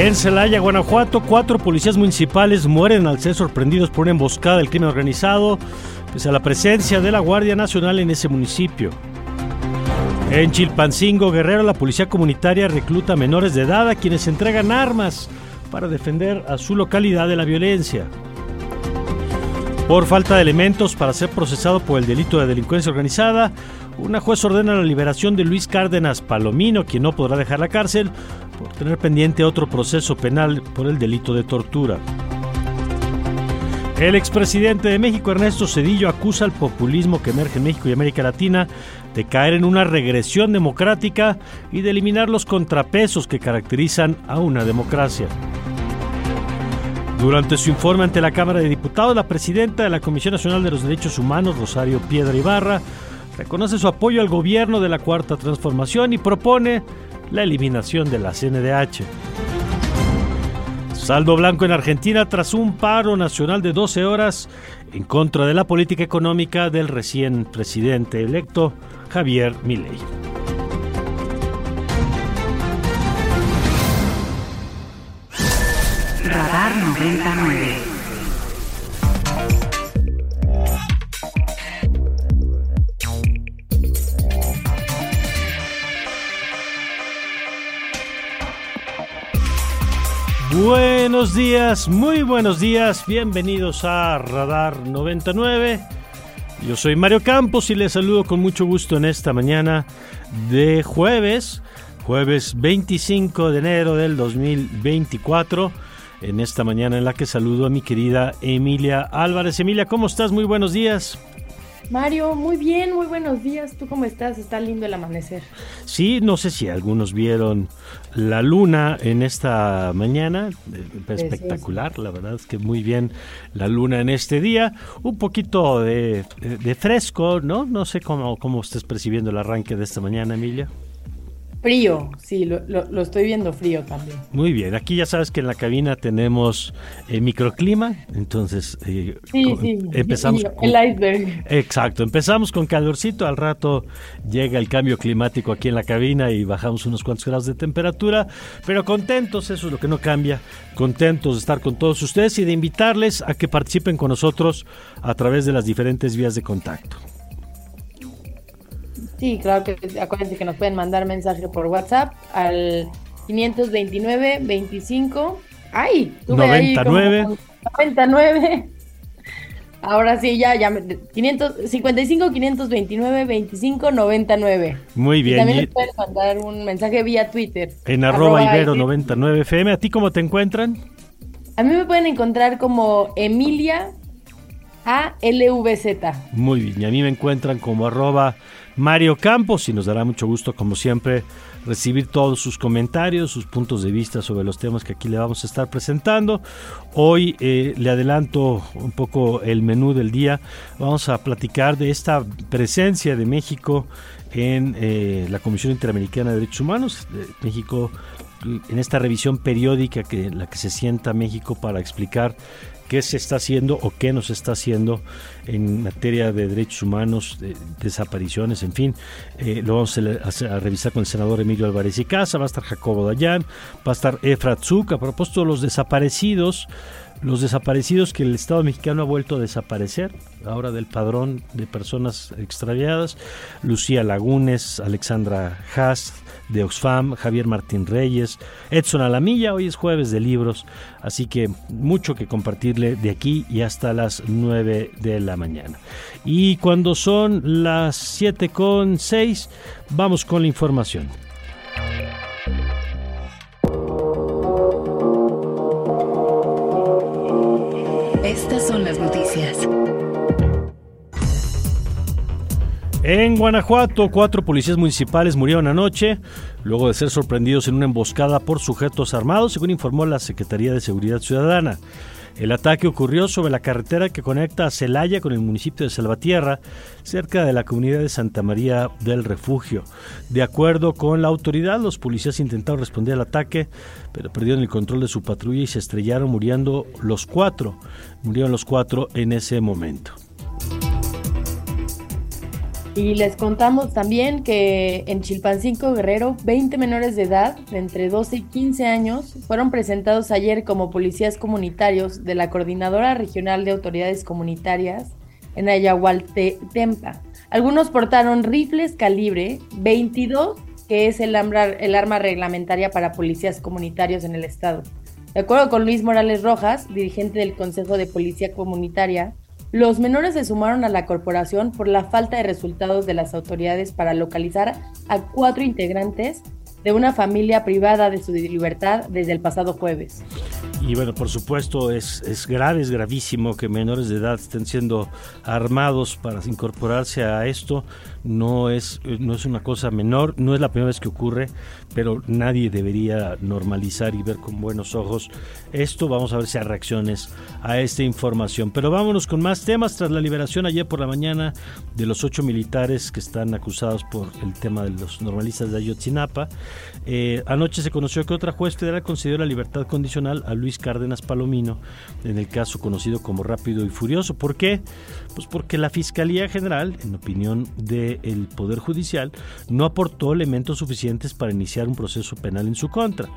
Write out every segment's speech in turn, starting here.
En Celaya, Guanajuato, cuatro policías municipales mueren al ser sorprendidos por una emboscada del crimen organizado, pese a la presencia de la Guardia Nacional en ese municipio. En Chilpancingo, Guerrero, la policía comunitaria recluta menores de edad a quienes entregan armas para defender a su localidad de la violencia. Por falta de elementos para ser procesado por el delito de delincuencia organizada, una juez ordena la liberación de Luis Cárdenas Palomino, quien no podrá dejar la cárcel por tener pendiente otro proceso penal por el delito de tortura. El expresidente de México, Ernesto Cedillo, acusa al populismo que emerge en México y América Latina de caer en una regresión democrática y de eliminar los contrapesos que caracterizan a una democracia. Durante su informe ante la Cámara de Diputados, la presidenta de la Comisión Nacional de los Derechos Humanos, Rosario Piedra Ibarra, reconoce su apoyo al gobierno de la Cuarta Transformación y propone la eliminación de la CNDH. Saldo blanco en Argentina tras un paro nacional de 12 horas en contra de la política económica del recién presidente electo Javier Milei. Radar 99. Buenos días, muy buenos días, bienvenidos a Radar 99. Yo soy Mario Campos y les saludo con mucho gusto en esta mañana de jueves, jueves 25 de enero del 2024. En esta mañana en la que saludo a mi querida Emilia Álvarez. Emilia, ¿cómo estás? Muy buenos días. Mario, muy bien, muy buenos días. ¿Tú cómo estás? Está lindo el amanecer. Sí, no sé si algunos vieron la luna en esta mañana. eh, Espectacular, la verdad es que muy bien la luna en este día. Un poquito de, de- de fresco, ¿no? No sé cómo, cómo estés percibiendo el arranque de esta mañana, Emilia. Frío, sí, lo, lo- lo estoy viendo frío también. Muy bien, aquí ya sabes que en la cabina tenemos eh, microclima, entonces eh, Sí, sí. empezamos y- con- El iceberg. Exacto, empezamos con calorcito, al rato llega el cambio climático aquí en la cabina y bajamos unos cuantos grados de temperatura, pero contentos, eso es lo que no cambia, contentos de estar con todos ustedes y de invitarles a que participen con nosotros a través de las diferentes vías de contacto. Sí, claro que acuérdense que nos pueden mandar mensaje por WhatsApp al 529 25. ¡Ay! tuve ahí como 99. 99. Ahora sí, ya, ya. me- 500, 55 529 25 99. Muy Y bien, también y les pueden mandar un mensaje vía Twitter. en arroba ibero Ibero. 99 FM, ¿a ti cómo te encuentran? A mí me pueden encontrar como Emilia ALVZ. Muy bien, y a mí me encuentran como arroba Mario Campos y nos dará mucho gusto, como siempre, recibir todos sus comentarios, sus puntos de vista sobre los temas que aquí le vamos a estar presentando. Hoy eh, le adelanto un poco el menú del día. Vamos a platicar de esta presencia de México en eh, la Comisión Interamericana de Derechos Humanos. México en esta revisión periódica que en la que se sienta México para explicar qué se está haciendo o qué no se está haciendo en materia de derechos humanos, de desapariciones, en fin. Eh, lo vamos a, revisar con el senador Emilio Álvarez y Casa, va a estar Jacobo Dayan, va a estar Efrat Zuk, a propósito de los desaparecidos. Los desaparecidos que el Estado mexicano ha vuelto a desaparecer, ahora del padrón de personas extraviadas, Lucía Lagunes, Alexandra Haas de Oxfam, Javier Martín Reyes, Edson Alamilla, hoy es jueves de libros, así que mucho que compartirle de aquí y hasta las 9 de la mañana. Y cuando son las 7 con 6, vamos con la información. Las noticias. En Guanajuato, cuatro policías municipales murieron anoche luego de ser sorprendidos en una emboscada por sujetos armados, según informó la Secretaría de Seguridad Ciudadana. El ataque ocurrió sobre la carretera que conecta a Celaya con el municipio de Salvatierra, cerca de la comunidad de Santa María del Refugio. De acuerdo con la autoridad, los policías intentaron responder al ataque, pero perdieron el control de su patrulla y se estrellaron muriendo los cuatro. Murieron los cuatro en ese momento. Y les contamos también que en Chilpancingo Guerrero, 20 menores de edad, de entre 12 y 15 años, fueron presentados ayer como policías comunitarios de la Coordinadora Regional de Autoridades Comunitarias en Ayahualtempa. Algunos portaron rifles calibre 22, que es el arma, el arma reglamentaria para policías comunitarios en el estado. De acuerdo con Luis Morales Rojas, dirigente del Consejo de Policía Comunitaria, los menores se sumaron a la corporación por la falta de resultados de las autoridades para localizar a cuatro integrantes de una familia privada de su libertad desde el pasado jueves. Y bueno, por supuesto, es, es grave, es gravísimo que menores de edad estén siendo armados para incorporarse a esto. No es, no es una cosa menor, no es la primera vez que ocurre, pero nadie debería normalizar y ver con buenos ojos esto. Vamos a ver si hay reacciones a esta información. Pero vámonos con más temas. Tras la liberación ayer por la mañana de los ocho militares que están acusados por el tema de los normalistas de Ayotzinapa, eh, anoche se conoció que otra juez federal concedió la libertad condicional a Luis Cárdenas Palomino en el caso conocido como Rápido y Furioso. ¿Por qué? Pues porque la Fiscalía General, en opinión del Poder Judicial, no aportó elementos suficientes para iniciar un proceso penal en su contra.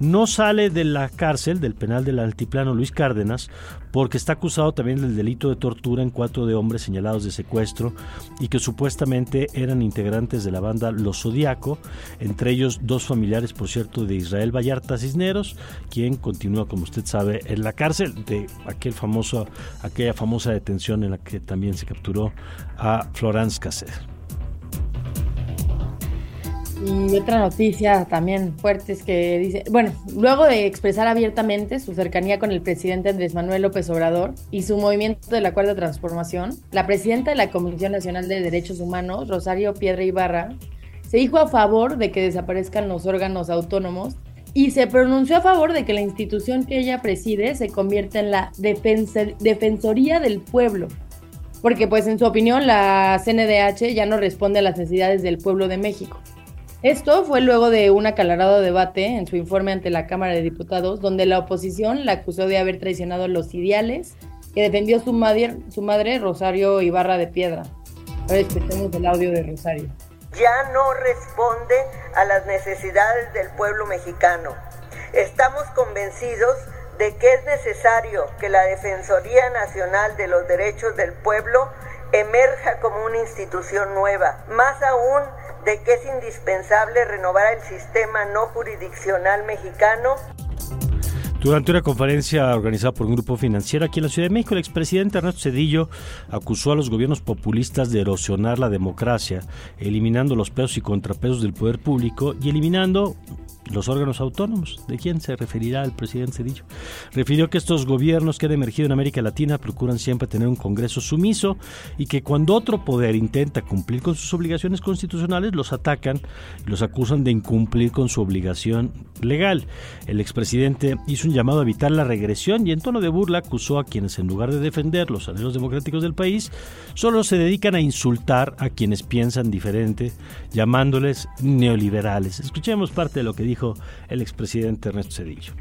No sale de la cárcel del penal del altiplano Luis Cárdenas porque está acusado también del delito de tortura en cuatro de hombres señalados de secuestro y que supuestamente eran integrantes de la banda Los Zodiaco, entre ellos dos familiares, por cierto, de Israel Vallarta Cisneros, quien continúa, como usted sabe, en la cárcel de aquel famoso, aquella famosa detención en la que también se capturó a Florence Cassel. Y otra noticia también fuerte es que dice, bueno, luego de expresar abiertamente su cercanía con el presidente Andrés Manuel López Obrador y su movimiento de la Cuarta Transformación, la presidenta de la Comisión Nacional de Derechos Humanos, Rosario Piedra Ibarra, se dijo a favor de que desaparezcan los órganos autónomos y se pronunció a favor de que la institución que ella preside se convierta en la Defensoría del Pueblo, porque pues en su opinión la CNDH ya no responde a las necesidades del pueblo de México. Esto fue luego de un acalorado debate en su informe ante la Cámara de Diputados, donde la oposición la acusó de haber traicionado los ideales que defendió su madre, su madre Rosario Ibarra de Piedra. Ahora escuchemos el audio de Rosario. Ya no responde a las necesidades del pueblo mexicano. Estamos convencidos de que es necesario que la Defensoría Nacional de los Derechos del Pueblo emerja como una institución nueva, más aún de que es indispensable renovar el sistema no jurisdiccional mexicano. Durante una conferencia organizada por un grupo financiero aquí en la Ciudad de México, el expresidente Ernesto Cedillo acusó a los gobiernos populistas de erosionar la democracia, eliminando los pesos y contrapesos del poder público y eliminando los órganos autónomos. ¿De quién se referirá el presidente Cedillo? Refirió que estos gobiernos que han emergido en América Latina procuran siempre tener un Congreso sumiso y que cuando otro poder intenta cumplir con sus obligaciones constitucionales, los atacan y los acusan de incumplir con su obligación legal. El expresidente hizo un llamado a evitar la regresión y en tono de burla acusó a quienes en lugar de defender los anhelos democráticos del país, solo se dedican a insultar a quienes piensan diferente, llamándoles neoliberales. Escuchemos parte de lo que dijo dijo el expresidente Ernesto Cedillo.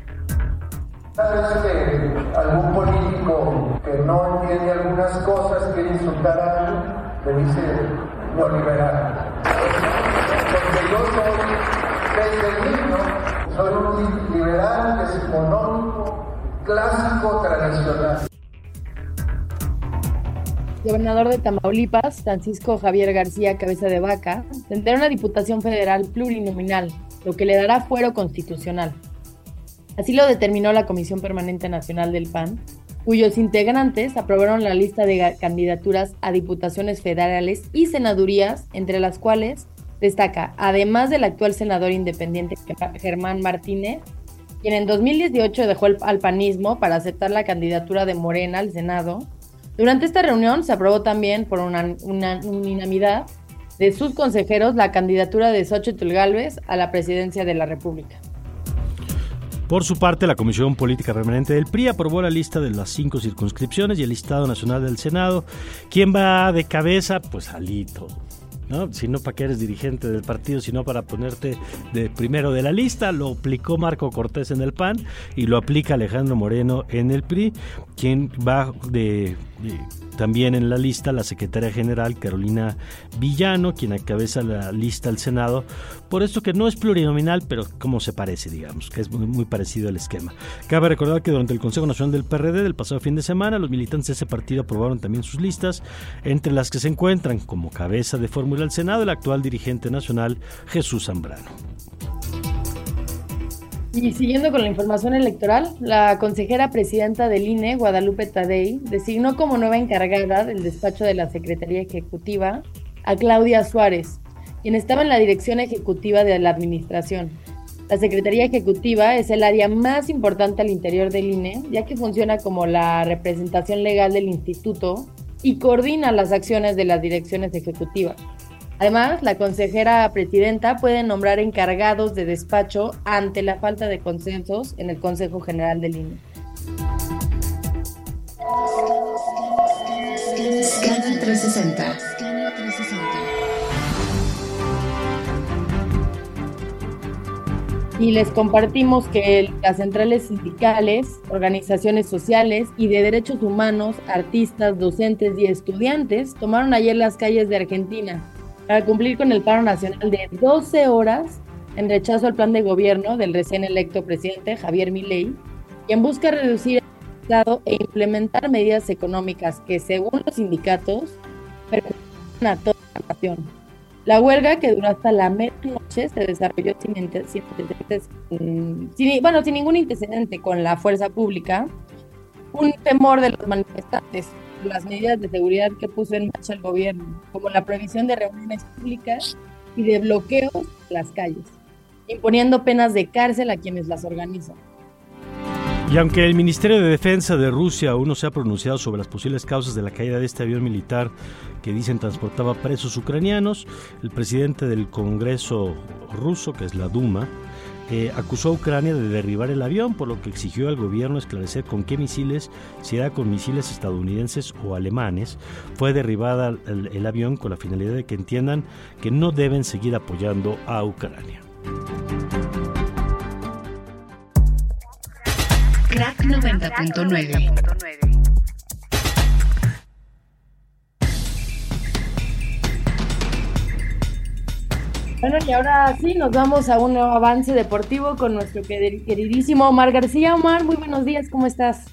Cada vez que algún político que no entiende algunas cosas quiere insultar a alguien, le dice neoliberal. Porque yo soy, desde niño, soy un liberal decimonónico clásico tradicional. Gobernador de Tamaulipas, Francisco Javier García Cabeza de Vaca, tendrá una diputación federal plurinominal, lo que le dará fuero constitucional. Así lo determinó la Comisión Permanente Nacional del PAN, cuyos integrantes aprobaron la lista de candidaturas a diputaciones federales y senadurías, entre las cuales destaca, además del actual senador independiente Germán Martínez, quien en 2018 dejó el, al panismo para aceptar la candidatura de Morena al Senado. Durante esta reunión se aprobó también por una, unanimidad de sus consejeros la candidatura de Xochitl Gálvez a la presidencia de la República. Por su parte, la Comisión Política Permanente del PRI aprobó la lista de las cinco circunscripciones y el listado nacional del Senado. ¿Quién va de cabeza? Pues Alito. ¿no? Si no para que eres dirigente del partido, sino para ponerte de primero de la lista. Lo aplicó Marco Cortés en el PAN y lo aplica Alejandro Moreno en el PRI, quien va de también en la lista la secretaria general Carolina Villano, quien encabeza la lista al Senado, por esto que no es plurinominal, pero como se parece, digamos, que es muy, parecido el esquema. Cabe recordar que durante el Consejo Nacional del PRD del pasado fin de semana, los militantes de ese partido aprobaron también sus listas, entre las que se encuentran como cabeza de fórmula al Senado el actual dirigente nacional Jesús Zambrano. Y siguiendo con la información electoral, la consejera presidenta del INE, Guadalupe Tadei, designó como nueva encargada del despacho de la Secretaría Ejecutiva a Claudia Suárez, quien estaba en la dirección ejecutiva de la Administración. La Secretaría Ejecutiva es el área más importante al interior del INE, ya que funciona como la representación legal del instituto y coordina las acciones de las direcciones ejecutivas. Además, la consejera presidenta puede nombrar encargados de despacho ante la falta de consensos en el Consejo General del INE. Scanner 360. Y les compartimos que las centrales sindicales, organizaciones sociales y de derechos humanos, artistas, docentes y estudiantes tomaron ayer las calles de Argentina para cumplir con el paro nacional de 12 horas en rechazo al plan de gobierno del recién electo presidente Javier Milei, quien busca reducir el Estado e implementar medidas económicas que, según los sindicatos, perjudican a toda la nación. La huelga, que duró hasta la medianoche, se desarrolló sin, sin, bueno, sin ningún antecedente con la fuerza pública, un temor de los manifestantes las medidas de seguridad que puso en marcha el gobierno, como la prohibición de reuniones públicas y de bloqueos en las calles, imponiendo penas de cárcel a quienes las organizan. Y aunque el Ministerio de Defensa de Rusia aún no se ha pronunciado sobre las posibles causas de la caída de este avión militar que dicen transportaba presos ucranianos, el presidente del Congreso ruso, que es la Duma, eh, acusó a Ucrania de derribar el avión, por lo que exigió al gobierno esclarecer con qué misiles, si era con misiles estadounidenses o alemanes, fue derribada el, avión con la finalidad de que entiendan que no deben seguir apoyando a Ucrania. Crack 90.9 Bueno, y ahora sí, nos vamos a un nuevo avance deportivo con nuestro queridísimo Omar García. Omar, muy buenos días, ¿cómo estás?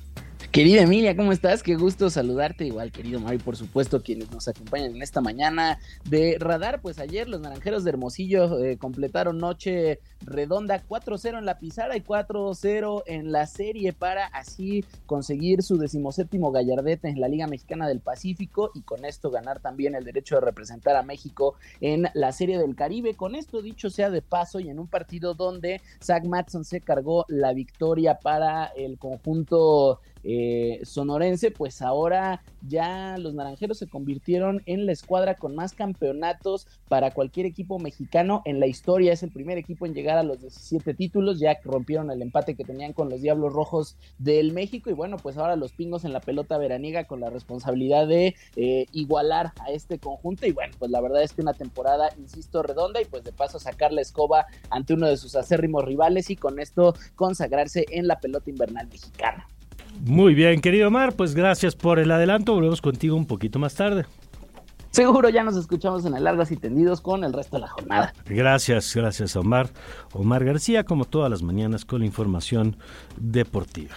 Querida Emilia, ¿cómo estás? Qué gusto saludarte. Igual, querido Mario, por supuesto, quienes nos acompañan en esta mañana de Radar. Pues ayer los naranjeros de Hermosillo eh, completaron noche redonda 4-0 en la pizarra y 4-0 en la serie para así conseguir su decimoséptimo gallardete en la Liga Mexicana del Pacífico y con esto ganar también el derecho de representar a México en la Serie del Caribe. Con esto dicho sea de paso y en un partido donde Zach Matson se cargó la victoria para el conjunto eh, sonorense, pues ahora ya los naranjeros se convirtieron en la escuadra con más campeonatos para cualquier equipo mexicano en la historia. Es el primer equipo en llegar a los 17 títulos, ya rompieron el empate que tenían con los Diablos Rojos del México. Y bueno, pues ahora los pingos en la pelota veraniega con la responsabilidad de eh, igualar a este conjunto. Y bueno, pues la verdad es que una temporada, insisto, redonda y pues de paso sacar la escoba ante uno de sus acérrimos rivales y con esto consagrarse en la pelota invernal mexicana. Muy bien, querido Omar, pues gracias por el adelanto. Volvemos contigo un poquito más tarde. Seguro ya nos escuchamos en el Largas y Tendidos con el resto de la jornada. Gracias, gracias Omar. Omar García, como todas las mañanas, con la información deportiva.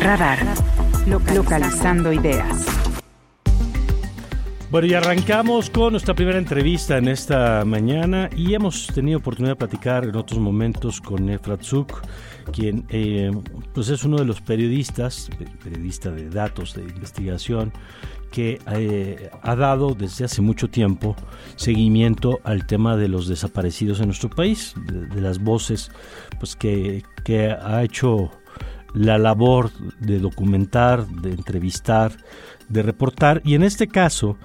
Radar. Localizando ideas. Bueno, y arrancamos con nuestra primera entrevista en esta mañana y hemos tenido oportunidad de platicar en otros momentos con Efrat Zuk, quien eh, pues es uno de los periodistas, periodista de datos, de investigación, que eh, ha dado desde hace mucho tiempo seguimiento al tema de los desaparecidos en nuestro país, de, las voces pues que, que ha hecho la labor de documentar, de entrevistar, de reportar y en este caso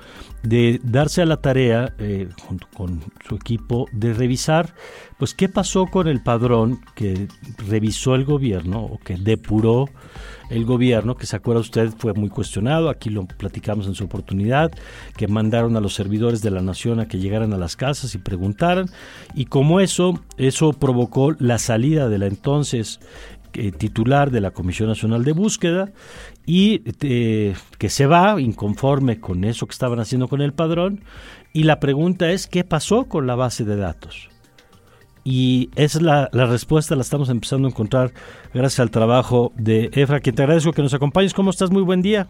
de darse a la tarea eh, junto con su equipo de revisar pues qué pasó con el padrón que revisó el gobierno o que depuró el gobierno que se acuerda usted fue muy cuestionado aquí lo platicamos en su oportunidad que mandaron a los servidores de la nación a que llegaran a las casas y preguntaran y como eso eso provocó la salida de la entonces eh, titular de la Comisión Nacional de Búsqueda y eh, que se va inconforme con eso que estaban haciendo con el padrón y la pregunta es ¿qué pasó con la base de datos? Y esa es la, la, respuesta, la estamos empezando a encontrar gracias al trabajo de Efra, quien te agradezco que nos acompañes. ¿Cómo estás? Muy buen día.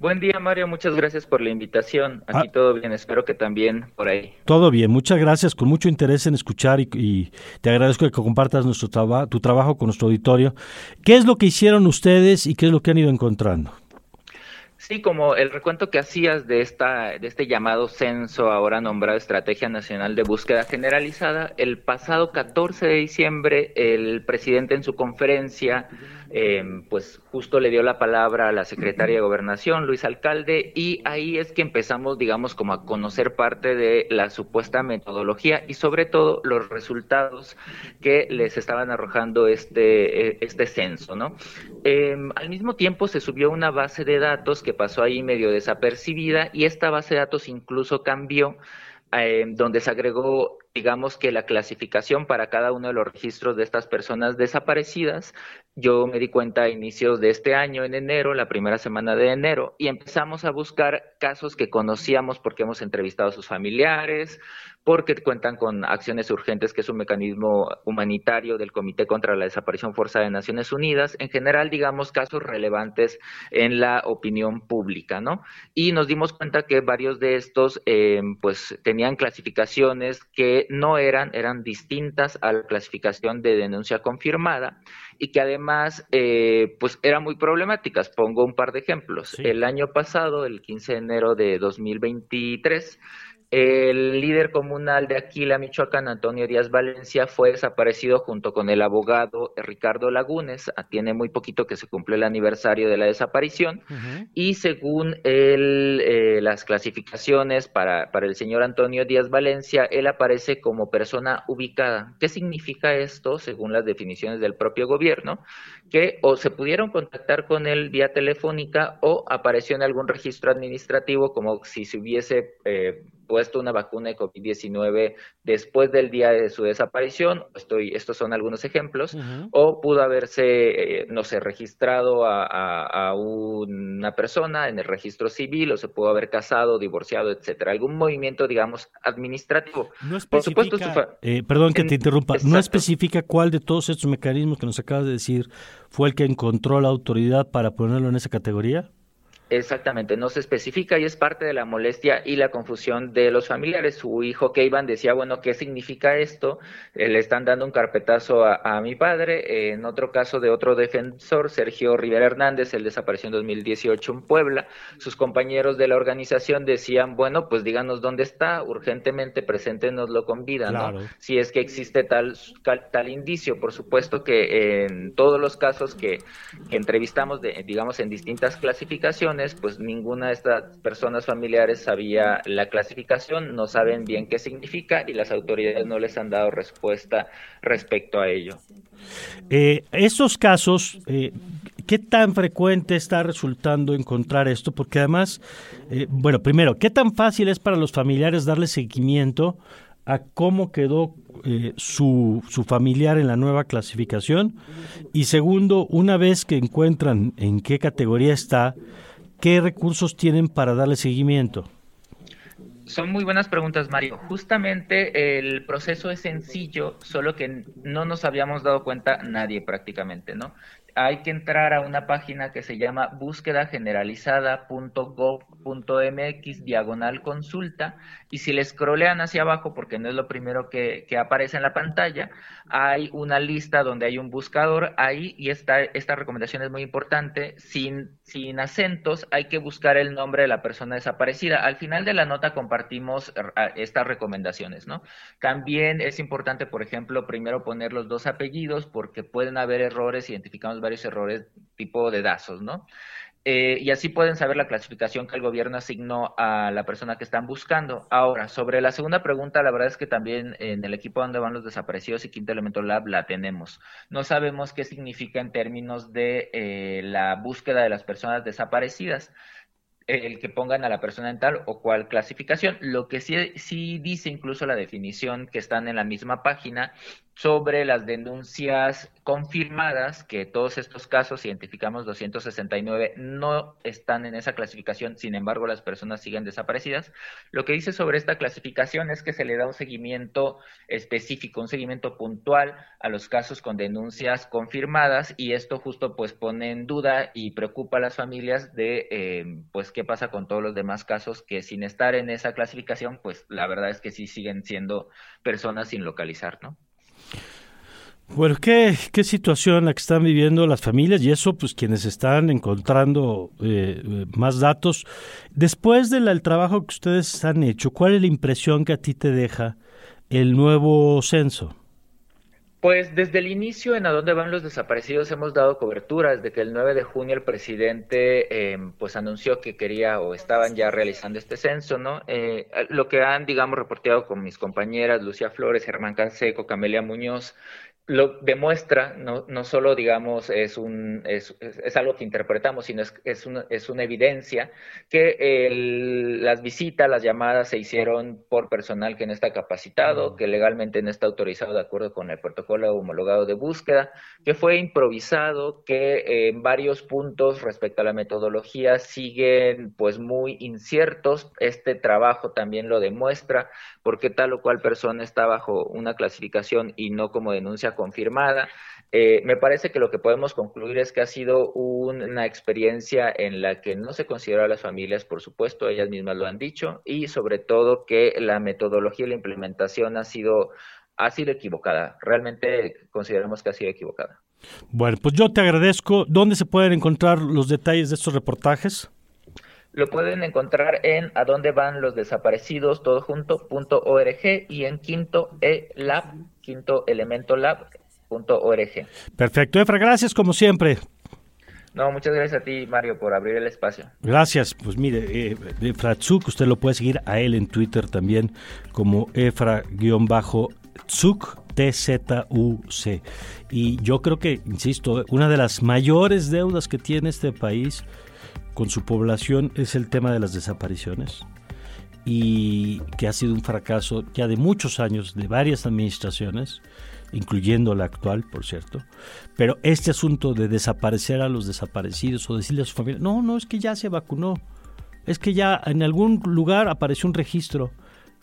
Buen día, Mario. Muchas gracias por la invitación. Aquí ah. todo bien. Espero que también por ahí. Todo bien. Muchas gracias. Con mucho interés en escuchar y, te agradezco que compartas nuestro tu trabajo con nuestro auditorio. ¿Qué es lo que hicieron ustedes y qué es lo que han ido encontrando? Sí, como el recuento que hacías de esta de este llamado censo ahora nombrado Estrategia Nacional de Búsqueda Generalizada, el pasado 14 de diciembre el presidente en su conferencia eh, pues justo le dio la palabra a la secretaria de Gobernación, Luis Alcalde, y ahí es que empezamos, digamos, como a conocer parte de la supuesta metodología y sobre todo los resultados que les estaban arrojando este, eh, este censo, ¿no? Em, al mismo tiempo se subió una base de datos que pasó ahí medio desapercibida y esta base de datos incluso cambió eh, donde se agregó, digamos que la clasificación para cada uno de los registros de estas personas desaparecidas. Yo me di cuenta a inicios de este año, en enero, la primera semana de enero, y empezamos a buscar casos que conocíamos porque hemos entrevistado a sus familiares, porque cuentan con acciones urgentes, que es un mecanismo humanitario del Comité contra la Desaparición Forzada de Naciones Unidas, en general, digamos, casos relevantes en la opinión pública, ¿no? Y nos dimos cuenta que varios de estos, eh, pues, tenían clasificaciones que no eran, eran distintas a la clasificación de denuncia confirmada y que además, eh, pues, eran muy problemáticas. Pongo un par de ejemplos. El año pasado, el 15 de enero de 2023, el líder comunal de Aquila, Michoacán, Antonio Díaz Valencia, fue desaparecido junto con el abogado Ricardo Lagunes. Ah, tiene muy poquito que se cumplió el aniversario de la desaparición. Y según eh, las clasificaciones para, para el señor Antonio Díaz Valencia, él aparece como persona ubicada. ¿Qué significa esto, según las definiciones del propio gobierno? Que o se pudieron contactar con él vía telefónica o apareció en algún registro administrativo como si se hubiese... Eh, puesto una vacuna de COVID-19 después del día de su desaparición, estoy, estos son algunos ejemplos, o pudo haberse, eh, no sé, registrado a, una persona en el registro civil, o se pudo haber casado, divorciado, etcétera, algún movimiento, digamos, administrativo. No Por supuesto, eh, perdón que te interrumpa, no especifica cuál de todos estos mecanismos que nos acabas de decir fue el que encontró la autoridad para ponerlo en esa categoría. Exactamente, no se especifica y es parte de la molestia y la confusión de los familiares. Su hijo Keivan decía, bueno, ¿qué significa esto? Eh, le están dando un carpetazo a, mi padre. en otro caso de otro defensor, Sergio Rivera Hernández, él desapareció en 2018 en Puebla. Sus compañeros de la organización decían, bueno, pues díganos dónde está, urgentemente preséntenoslo con vida, ¿no? Si es que existe tal, tal indicio. Por supuesto que en todos los casos que, que entrevistamos, de, digamos, en distintas clasificaciones, pues ninguna de estas personas familiares sabía la clasificación, no saben bien qué significa y las autoridades no les han dado respuesta respecto a ello. Eh, estos casos, eh, ¿qué tan frecuente está resultando encontrar esto? Porque además, eh, bueno, primero, ¿qué tan fácil es para los familiares darle seguimiento a cómo quedó eh, su, su, familiar en la nueva clasificación? Y segundo, una vez que encuentran en qué categoría está, ¿Qué recursos tienen para darle seguimiento? Son muy buenas preguntas, Mario. Justamente el proceso es sencillo, solo que no nos habíamos dado cuenta nadie prácticamente, ¿no? hay que entrar a una página que se llama búsquedageneralizada.gov.mx diagonal consulta y si le scrollean hacia abajo, porque no es lo primero que, que, aparece en la pantalla, hay una lista donde hay un buscador ahí y esta, esta recomendación es muy importante, sin, sin acentos hay que buscar el nombre de la persona desaparecida. Al final de la nota compartimos estas recomendaciones, ¿no? También es importante, por ejemplo, primero poner los dos apellidos porque pueden haber errores, identificamos varios errores tipo de datos, ¿no? Eh, y así pueden saber la clasificación que el gobierno asignó a la persona que están buscando. Ahora, sobre la segunda pregunta, la verdad es que también en el equipo donde van los desaparecidos y Quinto Elemento Lab la tenemos. No sabemos qué significa en términos de eh, la búsqueda de las personas desaparecidas el que pongan a la persona en tal o cual clasificación. Lo que sí, sí dice incluso la definición que están en la misma página sobre las denuncias confirmadas, que todos estos casos, identificamos 269, no están en esa clasificación, sin embargo las personas siguen desaparecidas. Lo que dice sobre esta clasificación es que se le da un seguimiento específico, un seguimiento puntual a los casos con denuncias confirmadas y esto justo pues pone en duda y preocupa a las familias de eh, pues qué pasa con todos los demás casos que sin estar en esa clasificación pues la verdad es que sí siguen siendo personas sin localizar, ¿no? Bueno, ¿qué, ¿qué, situación la que están viviendo las familias y eso, pues quienes están encontrando eh, más datos. Después del trabajo que ustedes han hecho, ¿cuál es la impresión que a ti te deja el nuevo censo? Pues desde el inicio en A dónde van los desaparecidos hemos dado cobertura. Desde que el 9 de junio el presidente eh, pues anunció que quería o estaban ya realizando este censo, ¿no? Eh, lo que han, digamos, reporteado con mis compañeras Lucía Flores, Germán Canseco, Camelia Muñoz, lo demuestra, no, no solo, digamos, es, un, es, es, algo que interpretamos, sino es, es, una, es una evidencia que el, las visitas, las llamadas se hicieron por personal que no está capacitado, que legalmente no está autorizado de acuerdo con el protocolo homologado de búsqueda, que fue improvisado, que en varios puntos respecto a la metodología siguen pues muy inciertos. Este trabajo también lo demuestra, porque tal o cual persona está bajo una clasificación y no como denuncia confirmada. Eh, me parece que lo que podemos concluir es que ha sido una experiencia en la que no se consideró a las familias, por supuesto, ellas mismas lo han dicho, y sobre todo que la metodología y la implementación ha sido, ha sido equivocada. Realmente consideramos que ha sido equivocada. Bueno, pues yo te agradezco. ¿Dónde se pueden encontrar los detalles de estos reportajes? Lo pueden encontrar en a dónde van los desaparecidos todo junto punto org y en quinto e lab quinto elemento lab punto org. Perfecto, Efra, gracias como siempre. No, muchas gracias a ti, Mario, por abrir el espacio. Gracias. Pues mire, eh, Efra Tzuk, usted lo puede seguir a él en Twitter también como Efra-Tzuk, T-Z-U-C. Y yo creo que, insisto, una de las mayores deudas que tiene este país con su población es el tema de las desapariciones y que ha sido un fracaso ya de muchos años, de varias administraciones, incluyendo la actual, por cierto. Pero este asunto de desaparecer a los desaparecidos o decirle a su familia, no, no, es que ya se vacunó, es que ya en algún lugar apareció un registro.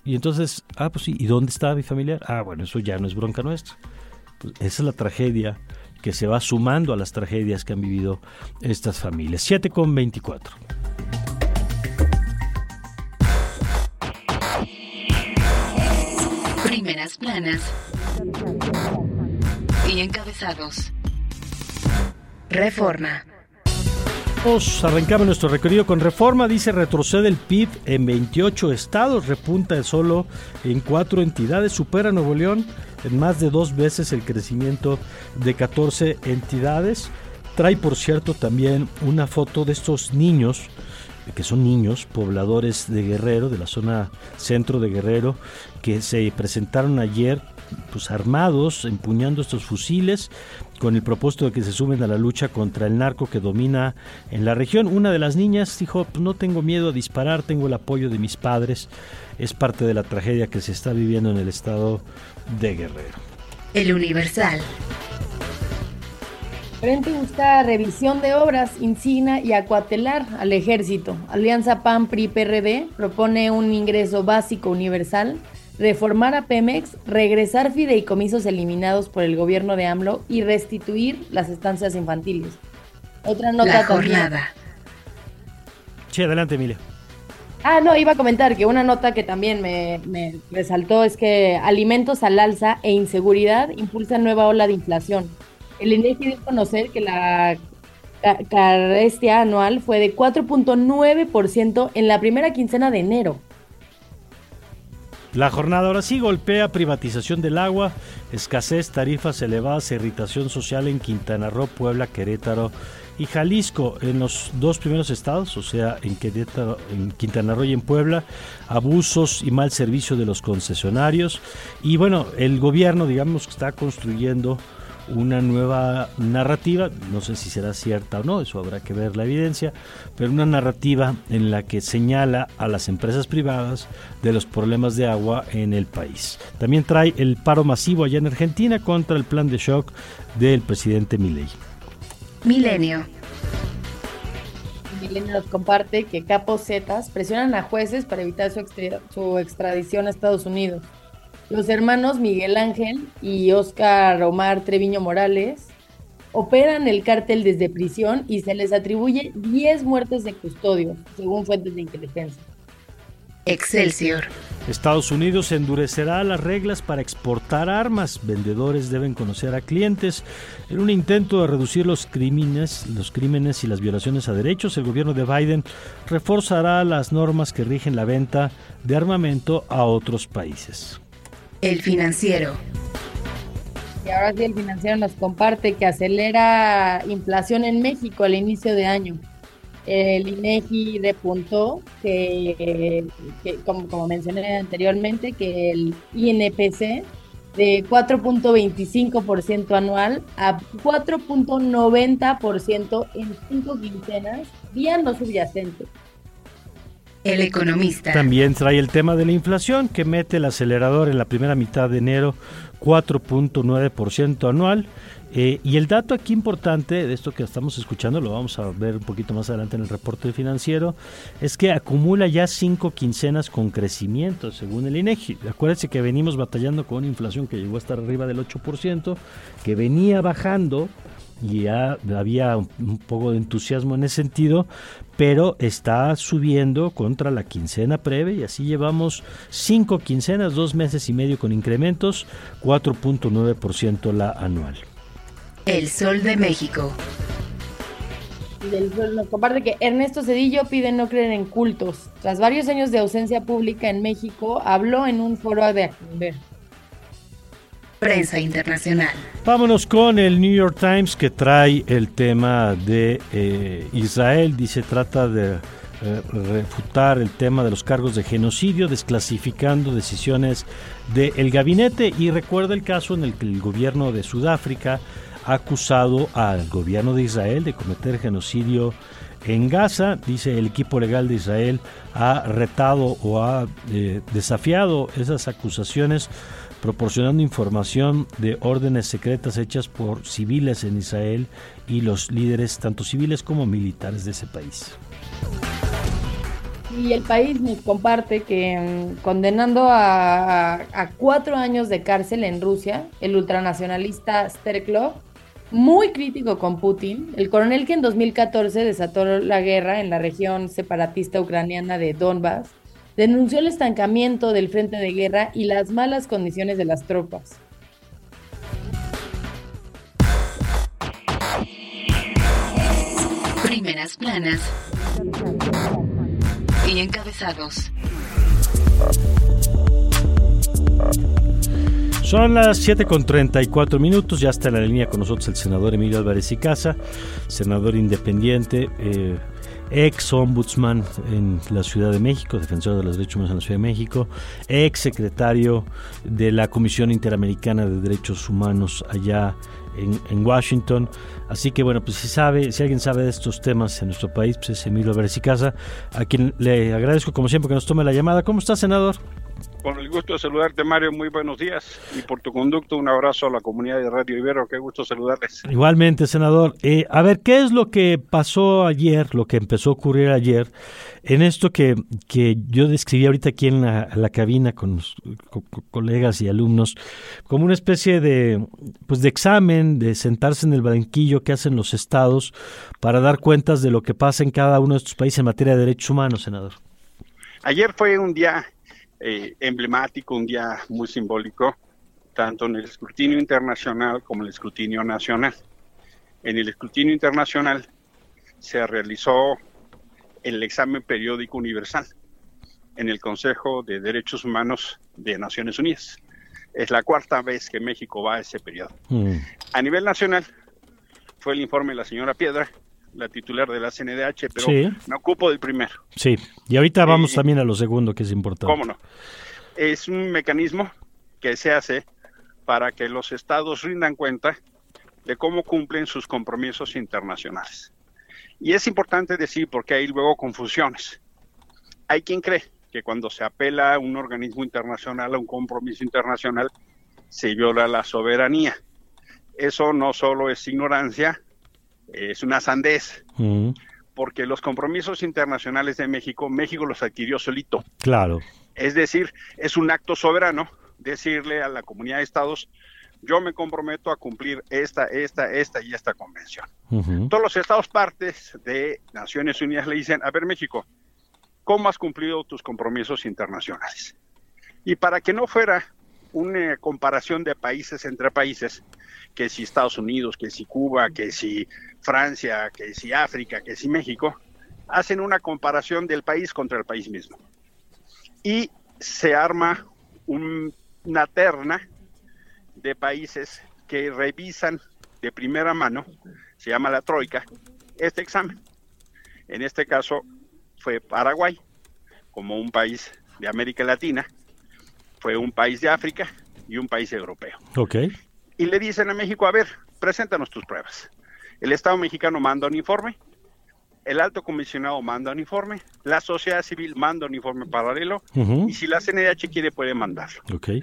Y entonces, ah, pues sí, ¿y dónde está mi familiar? Ah, bueno, eso ya no es bronca nuestra. Pues esa es la tragedia que se va sumando a las tragedias que han vivido estas familias. 7 con 24. Primeras planas y encabezados. Reforma. Arrancamos nuestro recorrido con reforma. Dice retrocede el PIB en 28 estados, repunta solo en cuatro entidades, supera Nuevo León en más de dos veces el crecimiento de 14 entidades. Trae, por cierto, también una foto de estos niños, que son niños pobladores de Guerrero, de la zona centro de Guerrero, que se presentaron ayer pues armados, empuñando estos fusiles, con el propósito de que se sumen a la lucha contra el narco que domina en la región. Una de las niñas dijo, pues no tengo miedo a disparar, tengo el apoyo de mis padres. Es parte de la tragedia que se está viviendo en el estado de Guerrero. El Universal. Frente busca revisión de obras, Incina y acuatelar al ejército. Alianza PAN PRI PRD propone un ingreso básico universal reformar a Pemex, regresar fideicomisos eliminados por el gobierno de AMLO y restituir las estancias infantiles. Otra nota La jornada. Sí, adelante, Emilia. Ah, no, iba a comentar que una nota que también me, me resaltó es que alimentos al alza e inseguridad impulsan nueva ola de inflación. El INEGI dio a conocer que la ca- carestia anual fue de 4.9% en la primera quincena de enero. La jornada ahora sí golpea privatización del agua, escasez, tarifas elevadas, irritación social en Quintana Roo, Puebla, Querétaro y Jalisco. En los dos primeros estados, o sea, en, Querétaro, en Quintana Roo y en Puebla, abusos y mal servicio de los concesionarios. Y bueno, el gobierno, digamos, está construyendo una nueva narrativa, no sé si será cierta o no, eso habrá que ver la evidencia, pero una narrativa en la que señala a las empresas privadas de los problemas de agua en el país. También trae el paro masivo allá en Argentina contra el plan de shock del presidente Milei. Milenio. Milenio nos comparte que capos zetas presionan a jueces para evitar su, extra- su extradición a Estados Unidos. Los hermanos Miguel Ángel y Oscar Omar Treviño Morales operan el cártel desde prisión y se les atribuye 10 muertes de custodio, según fuentes de inteligencia. Excelsior. Estados Unidos endurecerá las reglas para exportar armas. Vendedores deben conocer a clientes. En un intento de reducir los crímenes, los crímenes y las violaciones a derechos, el gobierno de Biden reforzará las normas que rigen la venta de armamento a otros países. El financiero. Y ahora sí el financiero nos comparte que acelera inflación en México al inicio de año. El INEGI repuntó que, como, mencioné anteriormente, que el INPC de 4.25% anual a 4.90% en cinco quincenas, vía no subyacente. El economista. También trae el tema de la inflación que mete el acelerador en la primera mitad de enero 4.9% anual. Eh, y el dato aquí importante de esto que estamos escuchando, lo vamos a ver un poquito más adelante en el reporte financiero, es que acumula ya cinco quincenas con crecimiento, según el INEGI. Acuérdense que venimos batallando con una inflación que llegó a estar arriba del 8%, que venía bajando y ya había un, un poco de entusiasmo en ese sentido, pero está subiendo contra la quincena previa y así llevamos cinco quincenas, dos meses y medio con incrementos, 4.9% la anual. El Sol de México. Del Sol nos comparte que Ernesto Cedillo pide no creer en cultos. Tras varios años de ausencia pública en México, habló en un foro de Acumber. Prensa internacional. Vámonos con el New York Times que trae el tema de eh, Israel. Dice, trata de eh, refutar el tema de los cargos de genocidio, desclasificando decisiones del gabinete. Y recuerda el caso en el que el gobierno de Sudáfrica ha acusado al gobierno de Israel de cometer genocidio en Gaza. Dice el equipo legal de Israel ha retado o ha eh, desafiado esas acusaciones proporcionando información de órdenes secretas hechas por civiles en Israel y los líderes tanto civiles como militares de ese país. Y el país nos comparte que mm, condenando a, a- a cuatro años de cárcel en Rusia, el ultranacionalista Sterklov, muy crítico con Putin, el coronel que en 2014 desató la guerra en la región separatista ucraniana de Donbass, denunció el estancamiento del frente de guerra y las malas condiciones de las tropas. Primeras planas. Y encabezados. Son las 7 con 34 minutos, ya está en la línea con nosotros el senador Emilio Álvarez y Casa, senador independiente, eh, ex ombudsman en la Ciudad de México, defensor de los derechos humanos en la Ciudad de México, ex secretario de la Comisión Interamericana de Derechos Humanos allá en, Washington. Así que bueno, pues si sabe, si alguien sabe de estos temas en nuestro país, pues es Emilio Casa, a quien le agradezco como siempre que nos tome la llamada. ¿Cómo está, senador? Con el gusto de saludarte, Mario. Muy buenos días. Y por tu conducto, un abrazo a la comunidad de Radio Ibero. Qué gusto saludarles. Igualmente, senador. Eh, a ver, ¿qué es lo que pasó ayer, lo que empezó a ocurrir ayer, en esto que, que yo describí ahorita aquí en la, cabina con, con, colegas y alumnos, como una especie de, pues de examen, de sentarse en el banquillo que hacen los estados para dar cuentas de lo que pasa en cada uno de estos países en materia de derechos humanos, senador? Ayer fue un día eh, emblemático, un día muy simbólico, tanto en el escrutinio internacional como en el escrutinio nacional. En el escrutinio internacional se realizó el examen periódico universal en el Consejo de Derechos Humanos de Naciones Unidas. Es la cuarta vez que México va a ese periodo. Mm. A nivel nacional fue el informe de la señora Piedra, la titular de la CNDH, pero me ocupo del primero. Sí, y ahorita vamos también a lo segundo, que es importante. ¿Cómo no? Es un mecanismo que se hace para que los estados rindan cuenta de cómo cumplen sus compromisos internacionales. Y es importante decir porque hay luego confusiones. Hay quien cree que cuando se apela a un organismo internacional, a un compromiso internacional, se viola la soberanía. Eso no solo es ignorancia, es una sandez, mm. porque los compromisos internacionales de México, México los adquirió solito. Claro. Es decir, es un acto soberano decirle a la comunidad de estados, yo me comprometo a cumplir esta, esta, esta y esta convención. Todos los estados partes de Naciones Unidas le dicen, a ver México, ¿cómo has cumplido tus compromisos internacionales? Y para que no fuera una comparación de países entre países, que si Estados Unidos, que si Cuba, que si Francia, que si África, que si México, hacen una comparación del país contra el país mismo. Y se arma una terna de países que revisan de primera mano, se llama la Troika, este examen. En este caso fue Paraguay, como un país de América Latina, fue un país de África y un país europeo. Okay y le dicen a México, a ver, preséntanos tus pruebas. El Estado mexicano manda un informe, el alto comisionado manda un informe, la sociedad civil manda un informe paralelo y si la CNDH quiere puede mandarlo. Okay.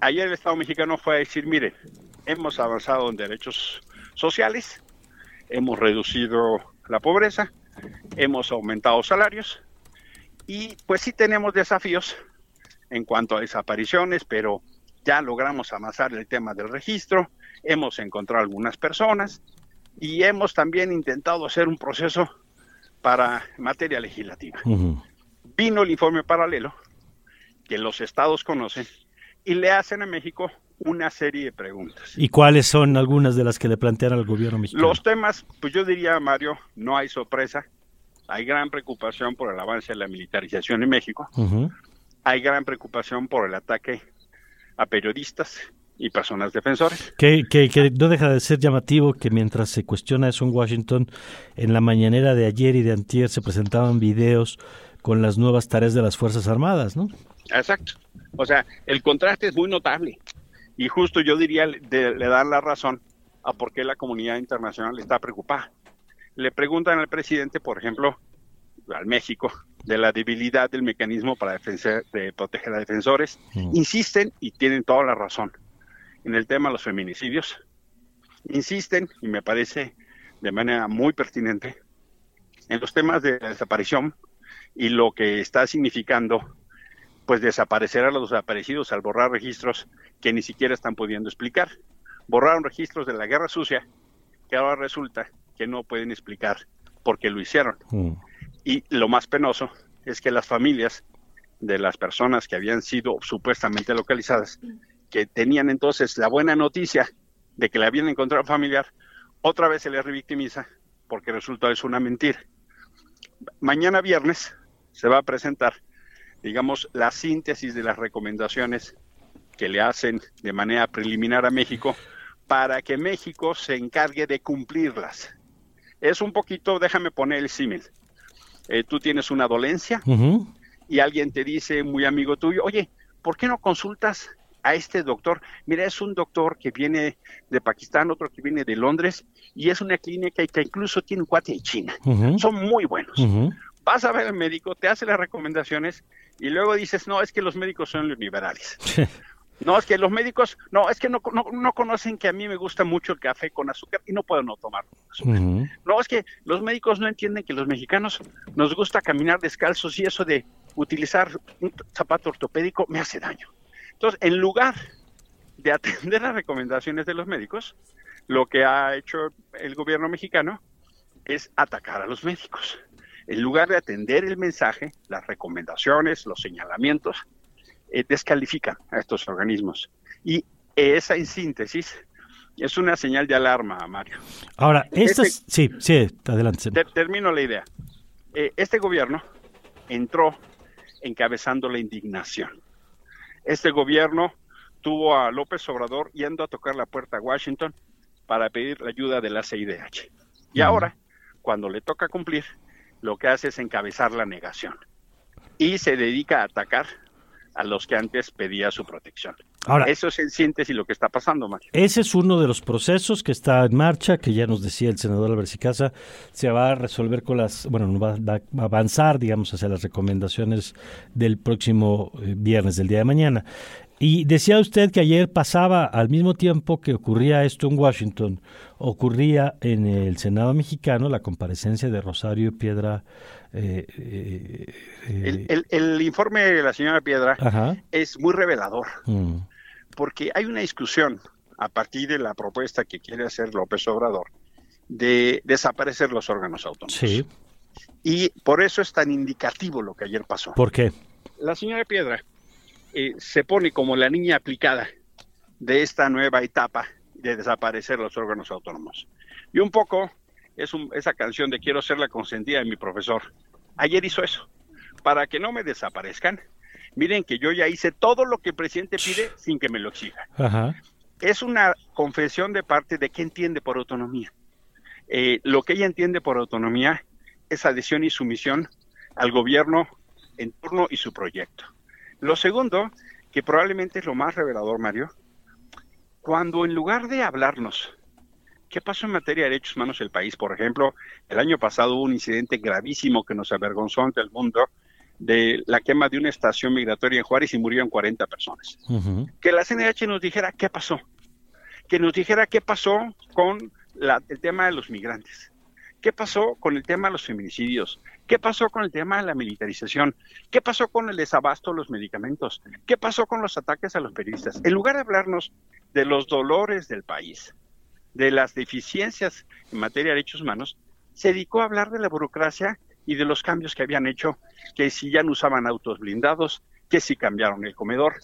Ayer el Estado mexicano fue a decir, mire, hemos avanzado en derechos sociales, hemos reducido la pobreza, hemos aumentado salarios y pues sí tenemos desafíos en cuanto a desapariciones, pero ya logramos amasar el tema del registro, hemos encontrado algunas personas y hemos también intentado hacer un proceso para materia legislativa. Vino el informe paralelo que los estados conocen y le hacen a México una serie de preguntas. ¿Y cuáles son algunas de las que le plantean al gobierno mexicano? Los temas, pues yo diría, Mario, no hay sorpresa. Hay gran preocupación por el avance de la militarización en México. Hay gran preocupación por el ataque a periodistas y personas defensores. Que, que, no deja de ser llamativo que mientras se cuestiona eso en Washington, en la mañanera de ayer y de antier se presentaban videos con las nuevas tareas de las Fuerzas Armadas, ¿no? Exacto. O sea, el contraste es muy notable. Y justo yo diría, le dan la razón a por qué la comunidad internacional está preocupada. Le preguntan al presidente, por ejemplo, al México, de la debilidad del mecanismo para de proteger a defensores. Mm. Insisten y tienen toda la razón en el tema de los feminicidios. Insisten, y me parece de manera muy pertinente, en los temas de desaparición y lo que está significando pues desaparecer a los desaparecidos al borrar registros que ni siquiera están pudiendo explicar. Borraron registros de la guerra sucia que ahora resulta que no pueden explicar por qué lo hicieron. Mm. Y lo más penoso es que las familias de las personas que habían sido supuestamente localizadas, que tenían entonces la buena noticia de que le habían encontrado familiar, otra vez se les revictimiza porque resulta es una mentira. Mañana viernes se va a presentar, digamos, la síntesis de las recomendaciones que le hacen de manera preliminar a México para que México se encargue de cumplirlas. Es un poquito, déjame poner el símil. Eh, tú tienes una dolencia y alguien te dice, muy amigo tuyo, oye, ¿por qué no consultas a este doctor? Mira, es un doctor que viene de Pakistán, otro que viene de Londres y es una clínica que incluso tiene un cuate de China. Son muy buenos. Vas a ver al médico, te hace las recomendaciones Y luego dices, no, es que los médicos son liberales. No, es que los médicos, no, es que no, no, no, conocen que a mí me gusta mucho el café con azúcar y no puedo no tomarlo. No, es que los médicos no entienden que los mexicanos nos gusta caminar descalzos y eso de utilizar un zapato ortopédico me hace daño. Entonces, en lugar de atender las recomendaciones de los médicos, lo que ha hecho el gobierno mexicano es atacar a los médicos. En lugar de atender el mensaje, las recomendaciones, los señalamientos, eh, descalifican a estos organismos. Y esa en síntesis es una señal de alarma, Mario. Ahora, este, sí, sí, adelante. termino la idea. Eh, este gobierno entró encabezando la indignación. Este gobierno tuvo a López Obrador yendo a tocar la puerta a Washington para pedir la ayuda de la CIDH. Y ahora, cuando le toca cumplir, lo que hace es encabezar la negación y se dedica a atacar a los que antes pedía su protección. Ahora, eso es en síntesis lo que está pasando, Mario. Ese es uno de los procesos que está en marcha, que ya nos decía el senador Álvarez Casa, se va a resolver con las, bueno, va, a avanzar, digamos, hacia las recomendaciones del próximo eh, viernes, del día de mañana. Y decía usted que ayer pasaba al mismo tiempo que ocurría esto en Washington, ocurría en el Senado mexicano la comparecencia de Rosario Piedra. Eh, eh, el, informe de la señora Piedra es muy revelador, mm. porque hay una discusión a partir de la propuesta que quiere hacer López Obrador de desaparecer los órganos autónomos. Sí. Y por eso es tan indicativo lo que ayer pasó. ¿Por qué? La señora Piedra eh, se pone como la niña aplicada de esta nueva etapa de desaparecer los órganos autónomos. Y un poco es esa canción de Quiero ser la consentida de mi profesor. Ayer hizo eso. Para que no me desaparezcan, miren que yo ya hice todo lo que el presidente pide sin que me lo exija. Es una confesión de parte de que entiende por autonomía. Eh, lo que ella entiende por autonomía es adhesión y sumisión al gobierno en turno y su proyecto. Lo segundo, que probablemente es lo más revelador, Mario, cuando en lugar de hablarnos, ¿qué pasó en materia de derechos humanos en el país? Por ejemplo, el año pasado hubo un incidente gravísimo que nos avergonzó ante el mundo de la quema de una estación migratoria en Juárez y murieron 40 personas. Que la CNH nos dijera qué pasó, que nos dijera qué pasó con el tema de los migrantes, qué pasó con el tema de los feminicidios, ¿Qué pasó con el tema de la militarización? ¿Qué pasó con el desabasto de los medicamentos? ¿Qué pasó con los ataques a los periodistas? En lugar de hablarnos de los dolores del país, de las deficiencias en materia de derechos humanos, se dedicó a hablar de la burocracia y de los cambios que habían hecho, que si ya no usaban autos blindados, que si cambiaron el comedor,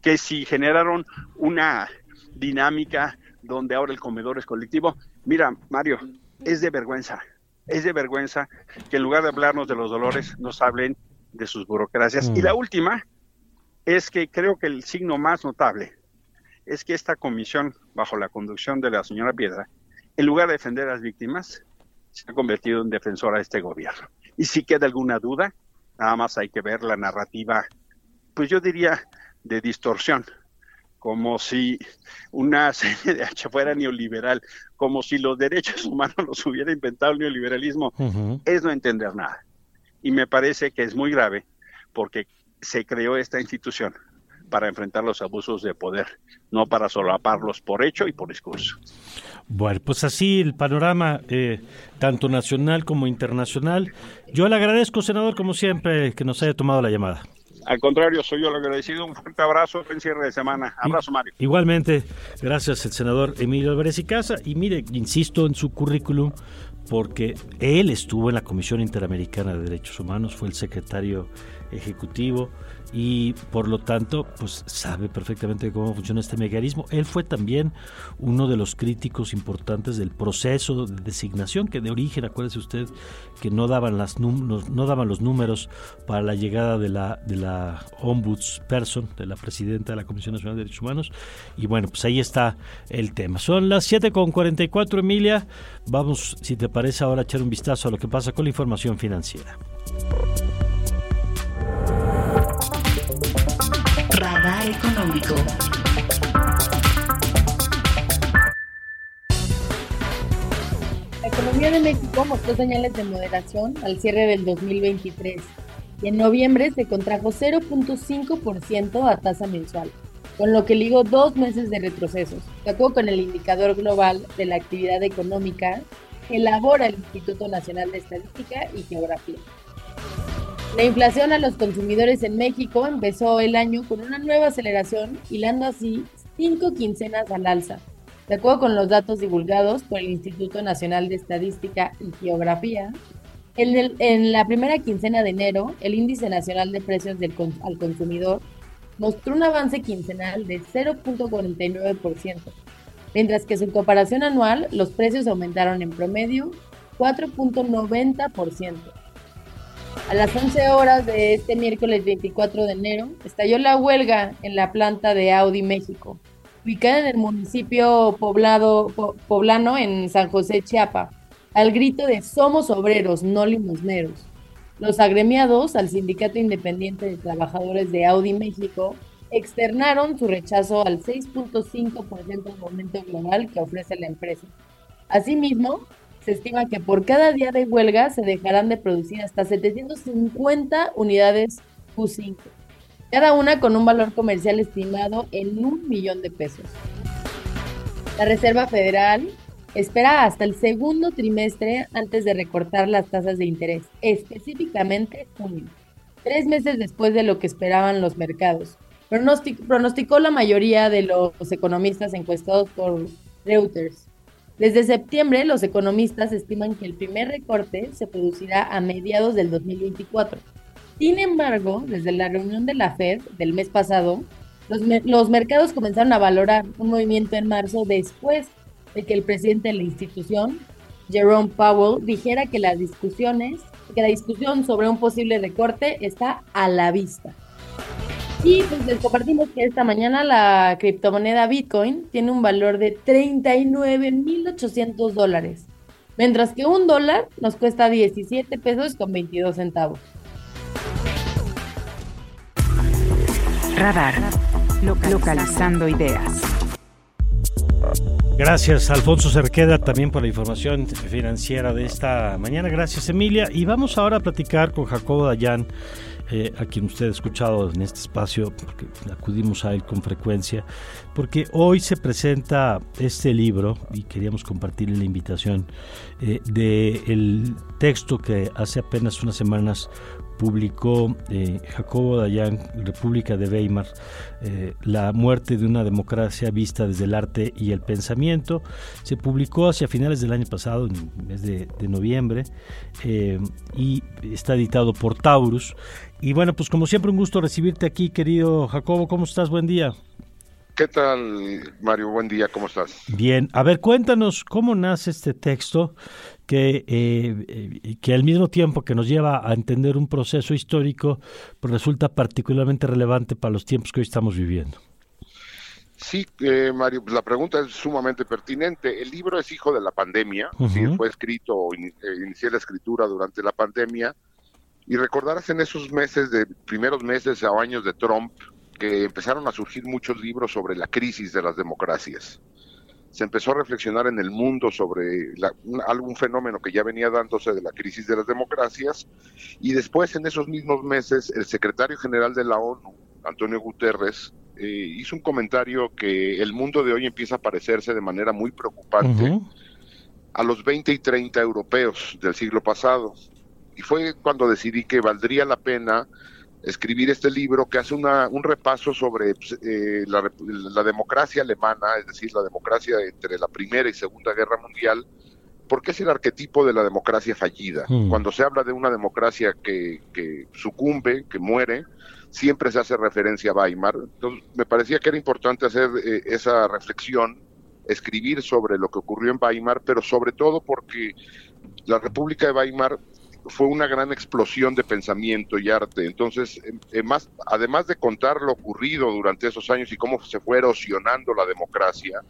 que si generaron una dinámica donde ahora el comedor es colectivo. Mira, Mario, es de vergüenza es de vergüenza que en lugar de hablarnos de los dolores, nos hablen de sus burocracias. Y la mm. última es que creo que el signo más notable es que esta comisión, bajo la conducción de la señora Piedra, en lugar de defender a las víctimas, se ha convertido en defensora de este gobierno. Y si queda alguna duda, nada más hay que ver la narrativa, pues yo diría, de distorsión como si una CNDH fuera neoliberal, como si los derechos humanos los hubiera inventado el neoliberalismo, es no entender nada. Y me parece que es muy grave porque se creó esta institución para enfrentar los abusos de poder, no para solaparlos por hecho y por discurso. Bueno, pues así el panorama, eh, tanto nacional como internacional. Yo le agradezco, senador, como siempre, que nos haya tomado la llamada. Al contrario, soy yo el agradecido. Un fuerte abrazo, en cierre de semana. Abrazo, Mario. Igualmente, gracias el senador Emilio Álvarez y Casa. Y mire, insisto en su currículum, porque él estuvo en la Comisión Interamericana de Derechos Humanos, fue el secretario ejecutivo y por lo tanto pues sabe perfectamente cómo funciona este mecanismo. Él fue también uno de los críticos importantes del proceso de designación que de origen, acuérdese usted que no daban las no daban los números para la llegada de la de la ombudsperson, de la presidenta de la Comisión Nacional de Derechos Humanos y bueno, pues ahí está el tema. Son las 7.44 Emilia, vamos si te parece ahora echar un vistazo a lo que pasa con la información financiera. Económico. La economía de México mostró señales de moderación al cierre del 2023. y en noviembre se contrajo 0.5% a tasa mensual, con lo que ligó dos meses de retrocesos. De acuerdo con el indicador global de la actividad económica elabora el Instituto Nacional de Estadística y Geografía. La inflación a los consumidores en México empezó el año con una nueva aceleración, hilando así cinco quincenas al alza. De acuerdo con los datos divulgados por el Instituto Nacional de Estadística y Geografía, en, la primera quincena de enero, el índice nacional de precios al consumidor mostró un avance quincenal de 0.49%, mientras que en comparación anual los precios aumentaron en promedio 4.90%. A las 11 horas de este miércoles 24 de enero, estalló la huelga en la planta de Audi México, ubicada en el municipio poblado, poblano en San José, Chiapa, al grito de Somos obreros, no limosneros. Los agremiados al Sindicato Independiente de Trabajadores de Audi México externaron su rechazo al 6.5% del aumento global que ofrece la empresa. Asimismo, se estima que por cada día de huelga se dejarán de producir hasta 750 unidades Q5, cada una con un valor comercial estimado en un millón de pesos. La Reserva Federal espera hasta el segundo trimestre antes de recortar las tasas de interés, específicamente junio, tres meses después de lo que esperaban los mercados. pronosticó la mayoría de los economistas encuestados por Reuters. Desde septiembre, los economistas estiman que el primer recorte se producirá a mediados del 2024. Sin embargo, desde la reunión de la Fed del mes pasado, los, mercados comenzaron a valorar un movimiento en marzo después de que el presidente de la institución, Jerome Powell, dijera que las discusiones, que la discusión sobre un posible recorte está a la vista. Y pues les compartimos que esta mañana la criptomoneda Bitcoin tiene un valor de 39.800 dólares, mientras que un dólar nos cuesta 17 pesos con 22 centavos. Radar, localizando ideas. Gracias, Alfonso Cerqueda, también por la información financiera de esta mañana. Gracias, Emilia. Y vamos ahora a platicar con Jacobo Dayan eh, a quien usted ha escuchado en este espacio, porque acudimos a él con frecuencia, porque hoy se presenta este libro, y queríamos compartirle la invitación, eh, del texto que hace apenas unas semanas publicó eh, Jacobo Dayan, República de Weimar, eh, La muerte de una democracia vista desde el arte y el pensamiento. Se publicó hacia finales del año pasado, en el mes de, noviembre, eh, y está editado por Taurus. Y bueno, pues como siempre un gusto recibirte aquí, querido Jacobo. ¿Cómo estás? Buen día. ¿Qué tal, Mario? Buen día, ¿cómo estás? Bien, a ver, cuéntanos cómo nace este texto que, eh, que al mismo tiempo que nos lleva a entender un proceso histórico, pues resulta particularmente relevante para los tiempos que hoy estamos viviendo. Sí, eh, Mario, pues la pregunta es sumamente pertinente. El libro es hijo de la pandemia, fue escrito, eh, inicié la escritura durante la pandemia, y recordarás en esos meses, de primeros meses o años de Trump, que empezaron a surgir muchos libros sobre la crisis de las democracias se empezó a reflexionar en el mundo sobre algún fenómeno que ya venía dándose de la crisis de las democracias y después en esos mismos meses el secretario general de la ONU, Antonio Guterres, eh, hizo un comentario que el mundo de hoy empieza a parecerse de manera muy preocupante a los 20 y 30 europeos del siglo pasado. Y fue cuando decidí que valdría la pena escribir este libro que hace una, un repaso sobre pues, eh, la, democracia alemana, es decir, la democracia entre la Primera y Segunda Guerra Mundial, porque es el arquetipo de la democracia fallida. Mm. Cuando se habla de una democracia que, que, sucumbe, que muere, siempre se hace referencia a Weimar. Entonces, me parecía que era importante hacer eh, esa reflexión, escribir sobre lo que ocurrió en Weimar, pero sobre todo porque la República de Weimar fue una gran explosión de pensamiento y arte. Entonces, más, además de contar lo ocurrido durante esos años y cómo se fue erosionando la democracia,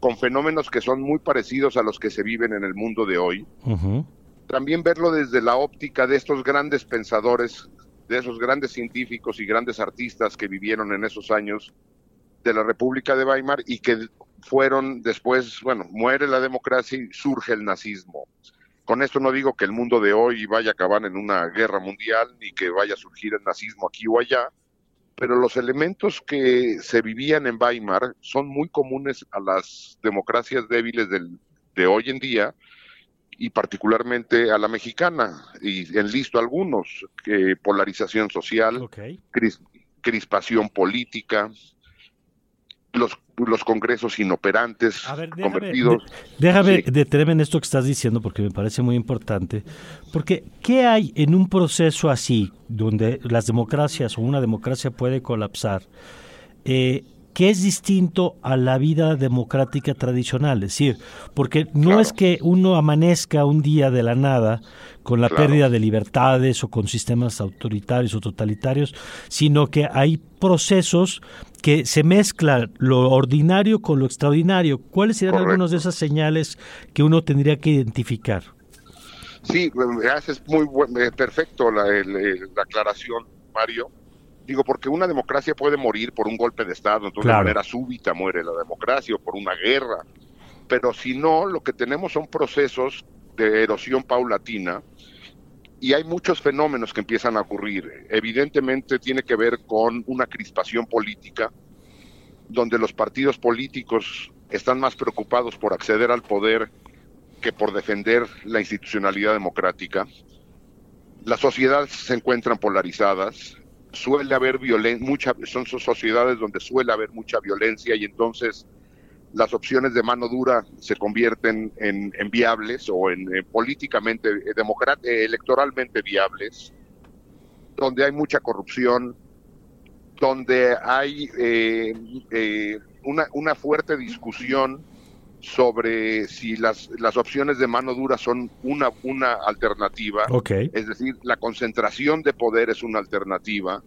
con fenómenos que son muy parecidos a los que se viven en el mundo de hoy, también verlo desde la óptica de estos grandes pensadores, de esos grandes científicos y grandes artistas que vivieron en esos años de la República de Weimar y que fueron después, bueno, muere la democracia y surge el nazismo Con esto no digo que el mundo de hoy vaya a acabar en una guerra mundial ni que vaya a surgir el nazismo aquí o allá, pero los elementos que se vivían en Weimar son muy comunes a las democracias débiles del, de hoy en día y particularmente a la mexicana, y enlisto algunos, que polarización social, crispación política, los, los congresos inoperantes, convertidos. déjame detenerme en esto que estás diciendo porque me parece muy importante. Porque, ¿qué hay en un proceso así, donde las democracias o una democracia puede colapsar? Eh, que es distinto a la vida democrática tradicional. Es decir, porque no es que uno amanezca un día de la nada con la pérdida de libertades o con sistemas autoritarios o totalitarios, sino que hay procesos que se mezclan lo ordinario con lo extraordinario. ¿Cuáles serían algunas de esas señales que uno tendría que identificar? Sí, haces muy eh, perfecto la, la aclaración, Mario Digo, porque una democracia puede morir por un golpe de Estado, de una manera súbita muere la democracia o por una guerra. Pero si no, lo que tenemos son procesos de erosión paulatina y hay muchos fenómenos que empiezan a ocurrir. Evidentemente tiene que ver con una crispación política, donde los partidos políticos están más preocupados por acceder al poder que por defender la institucionalidad democrática. Las sociedades se encuentran polarizadas, suele haber violencia, mucha, son sociedades donde suele haber mucha violencia y entonces las opciones de mano dura se convierten en, viables o en, políticamente, eh, electoralmente viables, donde hay mucha corrupción, donde hay eh, eh, una, una fuerte discusión sobre si las, las opciones de mano dura son una, una alternativa, es decir, la concentración de poder es una alternativa.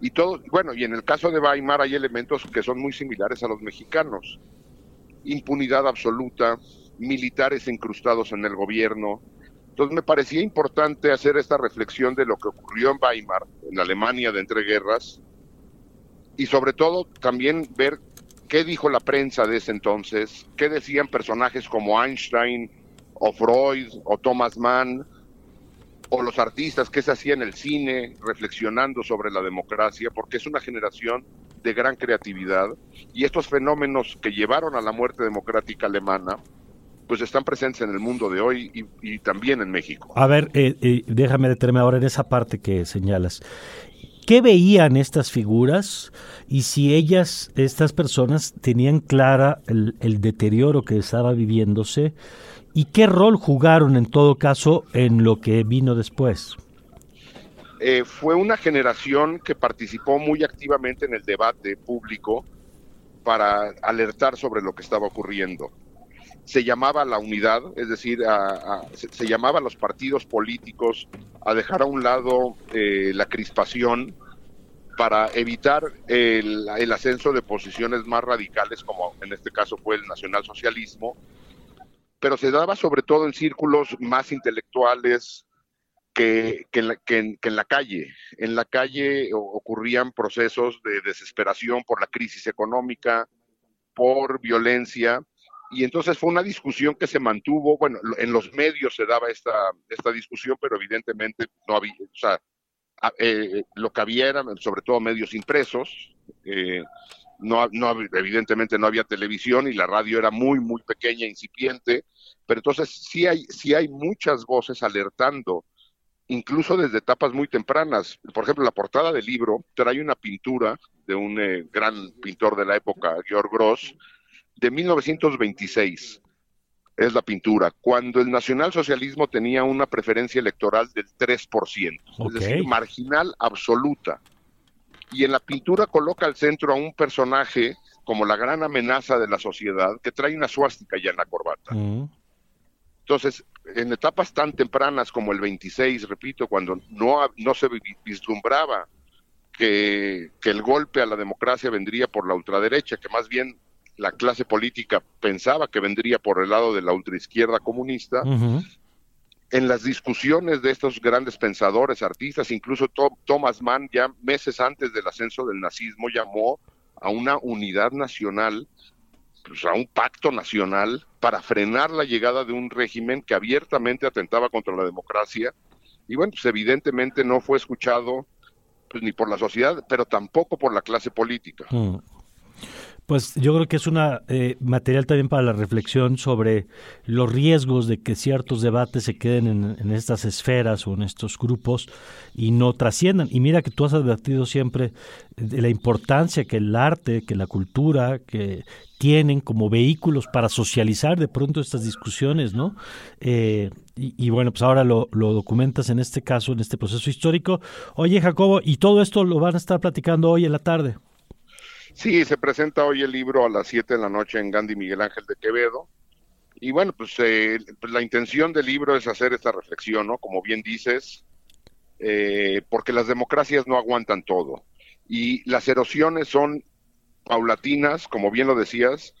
Y todo, bueno, y en el caso de Weimar hay elementos que son muy similares a los mexicanos. Impunidad absoluta, militares incrustados en el gobierno. Entonces me parecía importante hacer esta reflexión de lo que ocurrió en Weimar, en Alemania de entreguerras, y sobre todo también ver qué dijo la prensa de ese entonces, qué decían personajes como Einstein o Freud o Thomas Mann o los artistas, qué se hacía en el cine reflexionando sobre la democracia, porque es una generación de gran creatividad y estos fenómenos que llevaron a la muerte democrática alemana pues están presentes en el mundo de hoy y, también en México. A ver, eh, eh, déjame detenerme ahora en esa parte que señalas. ¿Qué veían estas figuras y si ellas, estas personas, tenían clara el, deterioro que estaba viviéndose y qué rol jugaron en todo caso en lo que vino después? Eh, fue una generación que participó muy activamente en el debate público para alertar sobre lo que estaba ocurriendo. Se llamaba la unidad, es decir, se, llamaba a los partidos políticos a dejar a un lado eh, la crispación para evitar el, ascenso de posiciones más radicales, como en este caso fue el nacionalsocialismo, pero se daba sobre todo en círculos más intelectuales que, en la, que, en, la, calle. En la calle ocurrían procesos de desesperación por la crisis económica, por violencia, y entonces fue una discusión que se mantuvo, bueno, en los medios se daba esta, esta discusión, pero evidentemente no había, o sea, eh, lo que había eran sobre todo medios impresos, eh, no, no, evidentemente no había televisión y la radio era muy, muy pequeña, incipiente, pero entonces sí hay, sí hay muchas voces alertando, incluso desde etapas muy tempranas. Por ejemplo, la portada del libro trae una pintura de un eh, gran pintor de la época, Georg Gross, de 1926 es la pintura, cuando el nacionalsocialismo tenía una preferencia electoral del 3%, es decir, marginal absoluta. Y en la pintura coloca al centro a un personaje como la gran amenaza de la sociedad que trae una suástica ya en la corbata. Mm. Entonces, en etapas tan tempranas como el 26, repito, cuando no, no se vislumbraba que, que el golpe a la democracia vendría por la ultraderecha, que más bien la clase política pensaba que vendría por el lado de la ultraizquierda comunista, en las discusiones de estos grandes pensadores, artistas, incluso Thomas Mann ya meses antes del ascenso del nazismo llamó a una unidad nacional pues, a un pacto nacional para frenar la llegada de un régimen que abiertamente atentaba contra la democracia y bueno, pues evidentemente no fue escuchado pues, ni por la sociedad, pero tampoco por la clase política. Mm. Pues yo creo que es una eh, material también para la reflexión sobre los riesgos de que ciertos debates se queden en, estas esferas o en estos grupos y no trasciendan. Y mira que tú has advertido siempre de la importancia que el arte, que la cultura, que tienen como vehículos para socializar de pronto estas discusiones, ¿no? Eh, y, bueno, pues ahora lo, lo, documentas en este caso, en este proceso histórico. Oye, Jacobo, y todo esto lo van a estar platicando hoy en la tarde. Sí, se presenta hoy el libro a las 7 de la noche en Gandhi Miguel Ángel de Quevedo. Y bueno, pues, eh, pues, la intención del libro es hacer esta reflexión, ¿no? Como bien dices, eh, porque las democracias no aguantan todo. Y las erosiones son paulatinas, como bien lo decías,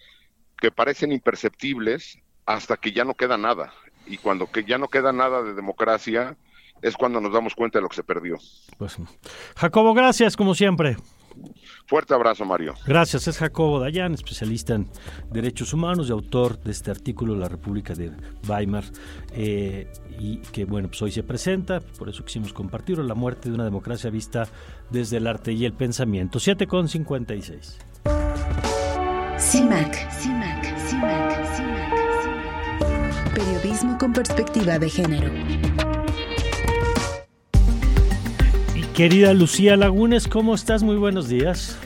que parecen imperceptibles hasta que ya no queda nada. Y cuando que ya no queda nada de democracia, es cuando nos damos cuenta de lo que se perdió. Pues, Jacobo, gracias, como siempre. Fuerte abrazo, Mario. Gracias. Es Jacobo Dayan, especialista en derechos humanos y autor de este artículo, La República de Weimar, eh, y que, bueno, pues hoy se presenta, por eso quisimos compartirlo, la muerte de una democracia vista desde el arte y el pensamiento. 7 con 56. CIMAC, CIMAC, CIMAC, CIMAC. Periodismo con perspectiva de género. Querida Lucía Lagunes, ¿cómo estás? Muy buenos días.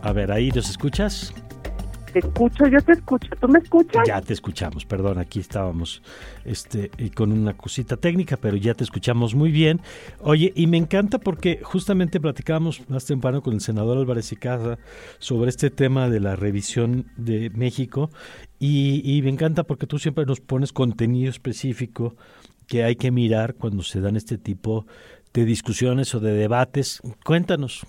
A ver, ahí nos escuchas. Te escucho, yo te escucho. ¿Tú me escuchas? Ya te escuchamos, perdón, aquí estábamos este, con una cosita técnica, pero ya te escuchamos muy bien. Oye, y me encanta porque justamente platicábamos más temprano con el senador Álvarez y Casa sobre este tema de la revisión de México y, y me encanta porque tú siempre nos pones contenido específico que hay que mirar cuando se dan este tipo de discusiones o de debates. Cuéntanos.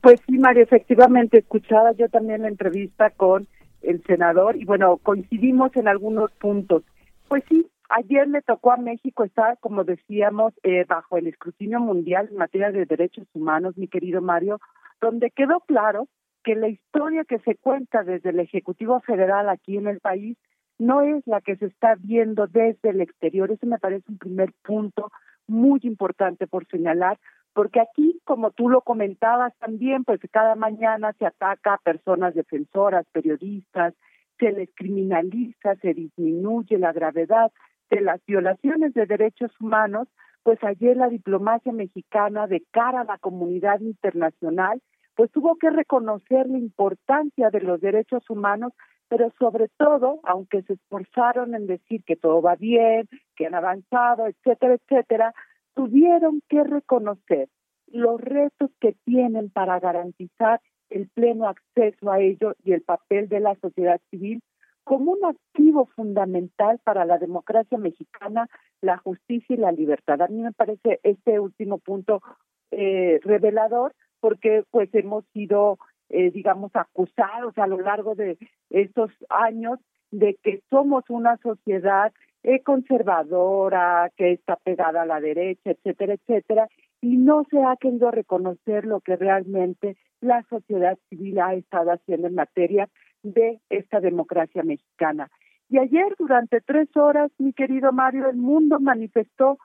Pues sí, María, efectivamente, escuchaba yo también la entrevista con el senador y bueno, coincidimos en algunos puntos. Pues sí, ayer le tocó a México estar, como decíamos, eh, bajo el escrutinio mundial en materia de derechos humanos, mi querido Mario, donde quedó claro que la historia que se cuenta desde el Ejecutivo Federal aquí en el país no es la que se está viendo desde el exterior. Eso me parece un primer punto muy importante por señalar, porque aquí, como tú lo comentabas también, pues cada mañana se ataca a personas defensoras, periodistas, se les criminaliza, se disminuye la gravedad de las violaciones de derechos humanos, pues ayer la diplomacia mexicana de cara a la comunidad internacional, pues tuvo que reconocer la importancia de los derechos humanos pero sobre todo, aunque se esforzaron en decir que todo va bien, que han avanzado, etcétera, etcétera, tuvieron que reconocer los retos que tienen para garantizar el pleno acceso a ello y el papel de la sociedad civil como un activo fundamental para la democracia mexicana, la justicia y la libertad. A mí me parece este último punto eh, revelador porque pues hemos sido eh, digamos, acusados a lo largo de estos años de que somos una sociedad eh, conservadora, que está pegada a la derecha, etcétera, etcétera, y no se ha querido reconocer lo que realmente la sociedad civil ha estado haciendo en materia de esta democracia mexicana. Y ayer, durante tres horas, mi querido Mario, el mundo manifestó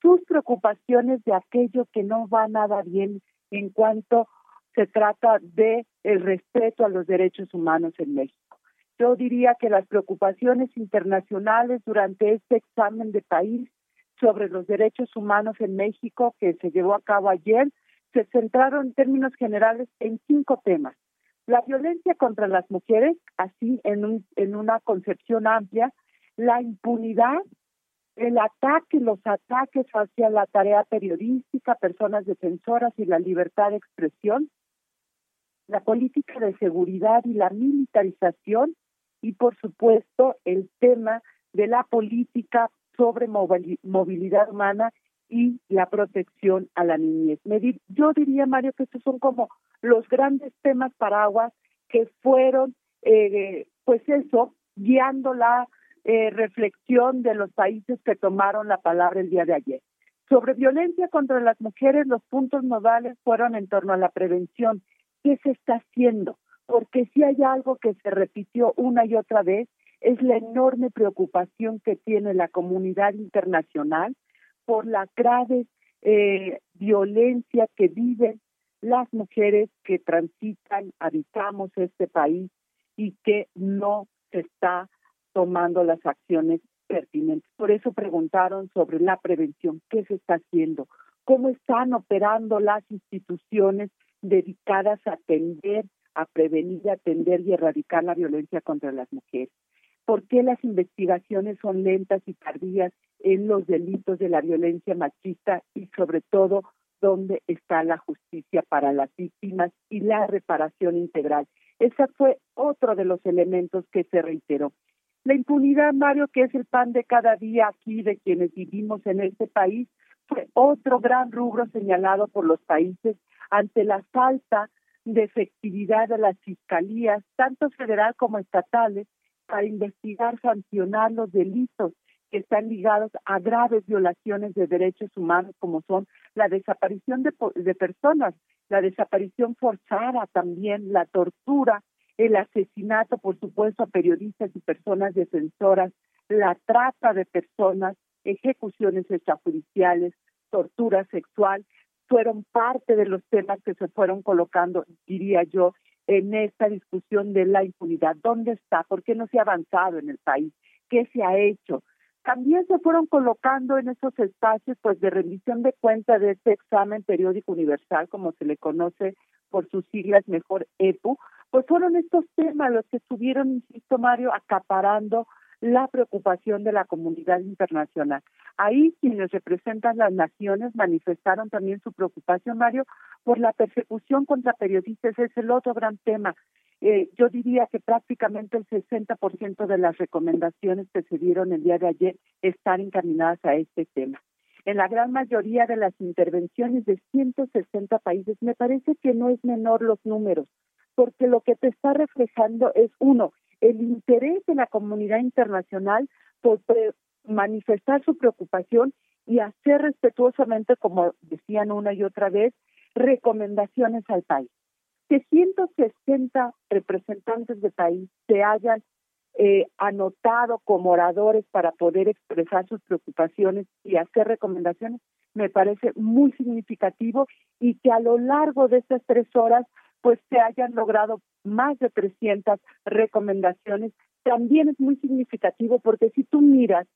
sus preocupaciones de aquello que no va nada bien en cuanto se trata de el respeto a los derechos humanos en México. Yo diría que las preocupaciones internacionales durante este examen de país sobre los derechos humanos en México que se llevó a cabo ayer se centraron en términos generales en cinco temas. La violencia contra las mujeres, así en, un, en una concepción amplia, la impunidad, el ataque, los ataques hacia la tarea periodística, personas defensoras y la libertad de expresión, la política de seguridad y la militarización y por supuesto el tema de la política sobre movilidad humana y la protección a la niñez. Yo diría, Mario, que estos son como los grandes temas paraguas que fueron, eh, pues eso, guiando la eh, reflexión de los países que tomaron la palabra el día de ayer. Sobre violencia contra las mujeres, los puntos nodales fueron en torno a la prevención qué se está haciendo, porque si hay algo que se repitió una y otra vez, es la enorme preocupación que tiene la comunidad internacional por la grave eh, violencia que viven las mujeres que transitan, habitamos este país y que no se está tomando las acciones pertinentes. Por eso preguntaron sobre la prevención, qué se está haciendo, cómo están operando las instituciones dedicadas a atender, a prevenir, atender y erradicar la violencia contra las mujeres. ¿Por qué las investigaciones son lentas y tardías en los delitos de la violencia machista y sobre todo dónde está la justicia para las víctimas y la reparación integral? Ese fue otro de los elementos que se reiteró. La impunidad, Mario, que es el pan de cada día aquí de quienes vivimos en este país, fue otro gran rubro señalado por los países ante la falta de efectividad de las fiscalías, tanto federal como estatales, para investigar, sancionar los delitos que están ligados a graves violaciones de derechos humanos como son la desaparición de, de personas, la desaparición forzada también, la tortura, el asesinato, por supuesto, a periodistas y personas defensoras, la trata de personas, ejecuciones extrajudiciales, tortura sexual, fueron parte de los temas que se fueron colocando, diría yo, en esta discusión de la impunidad. ¿Dónde está? ¿Por qué no se ha avanzado en el país? ¿Qué se ha hecho? También se fueron colocando en esos espacios pues de rendición de cuenta de este examen periódico universal, como se le conoce por sus siglas mejor EPU, pues fueron estos temas los que estuvieron, insisto Mario, acaparando la preocupación de la comunidad internacional. Ahí quienes representan las naciones manifestaron también su preocupación, Mario, por la persecución contra periodistas. Es el otro gran tema. Eh, yo diría que prácticamente el 60% de las recomendaciones que se dieron el día de ayer están encaminadas a este tema. En la gran mayoría de las intervenciones de 160 países, me parece que no es menor los números, porque lo que te está reflejando es, uno, el interés de la comunidad internacional por manifestar su preocupación y hacer respetuosamente, como decían una y otra vez, recomendaciones al país. Que 160 representantes del país se hayan eh, anotado como oradores para poder expresar sus preocupaciones y hacer recomendaciones, me parece muy significativo y que a lo largo de estas tres horas pues se hayan logrado más de 300 recomendaciones. También es muy significativo porque si tú miras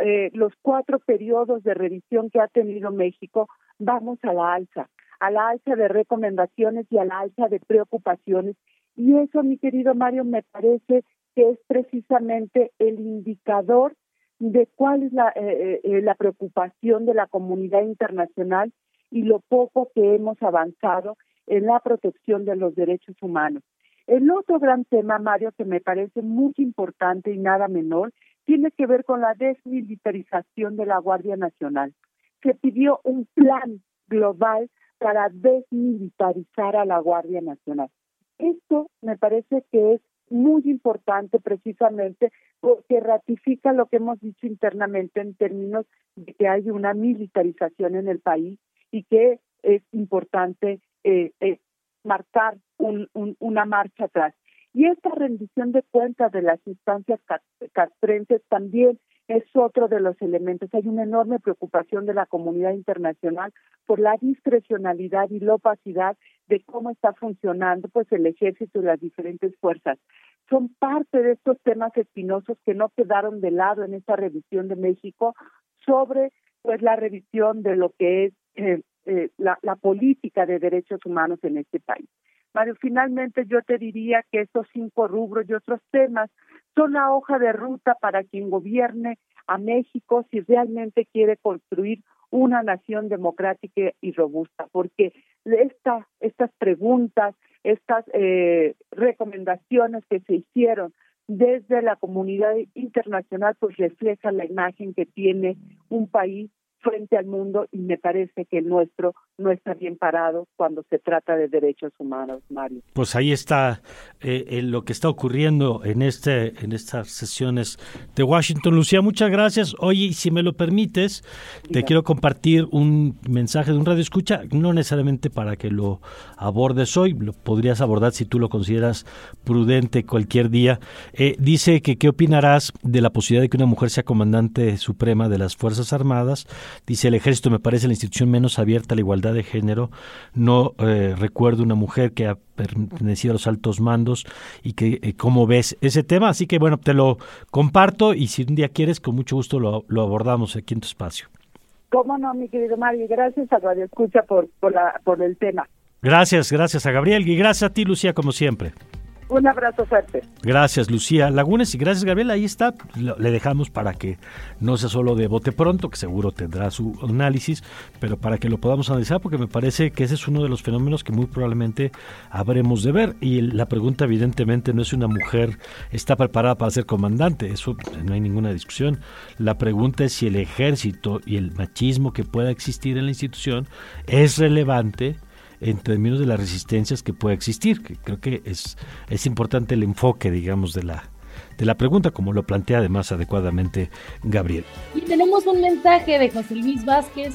eh, los cuatro periodos de revisión que ha tenido México, vamos a la alza, a la alza de recomendaciones y a la alza de preocupaciones. Y eso, mi querido Mario, me parece que es precisamente el indicador de cuál es la, eh, eh, la preocupación de la comunidad internacional y lo poco que hemos avanzado en la protección de los derechos humanos. El otro gran tema, Mario, que me parece muy importante y nada menor, tiene que ver con la desmilitarización de la Guardia Nacional. Se pidió un plan global para desmilitarizar a la Guardia Nacional. Esto me parece que es muy importante precisamente porque ratifica lo que hemos dicho internamente en términos de que hay una militarización en el país y que es importante eh, eh, marcar un, una marcha atrás. Y esta rendición de cuentas de las instancias castrenses también es otro de los elementos. Hay una enorme preocupación de la comunidad internacional por la discrecionalidad y la opacidad de cómo está funcionando pues el ejército y las diferentes fuerzas. Son parte de estos temas espinosos que no quedaron de lado en esta revisión de México sobre pues la revisión de lo que es eh, eh, la, política de derechos humanos en este país. Mario, finalmente yo te diría que estos cinco rubros y otros temas son la hoja de ruta para quien gobierne a México si realmente quiere construir una nación democrática y robusta, porque esta, estas preguntas, estas eh, recomendaciones que se hicieron desde la comunidad internacional, pues reflejan la imagen que tiene un país frente al mundo y me parece que el nuestro no está bien parado cuando se trata de derechos humanos, Mario. Pues ahí está eh, en lo que está ocurriendo en este en estas sesiones de Washington. Lucía, muchas gracias. Oye, si me lo permites, te quiero compartir un mensaje de un radio escucha, no necesariamente para que lo abordes hoy, lo podrías abordar si tú lo consideras prudente cualquier día. Eh, dice que qué opinarás de la posibilidad de que una mujer sea comandante suprema de las Fuerzas Armadas. Dice el ejército me parece la institución menos abierta a la igualdad de género. No eh, recuerdo una mujer que ha pertenecido a los altos mandos y que eh, cómo ves ese tema. Así que bueno, te lo comparto y si un día quieres, con mucho gusto lo, lo abordamos aquí en tu espacio. Cómo no, mi querido Mario, gracias a Radio Escucha por, por, la, por el tema. Gracias, gracias a Gabriel y gracias a ti, Lucía, como siempre. Un abrazo fuerte. Gracias, Lucía Lagunes, y gracias, Gabriel. Ahí está. Le dejamos para que no sea solo de bote pronto, que seguro tendrá su análisis, pero para que lo podamos analizar, porque me parece que ese es uno de los fenómenos que muy probablemente habremos de ver. Y la pregunta, evidentemente, no es si una mujer está preparada para ser comandante, eso no hay ninguna discusión. La pregunta es si el ejército y el machismo que pueda existir en la institución es relevante en términos de las resistencias que puede existir. Que creo que es, es importante el enfoque, digamos, de la, de la pregunta, como lo plantea además adecuadamente Gabriel. Y tenemos un mensaje de José Luis Vázquez.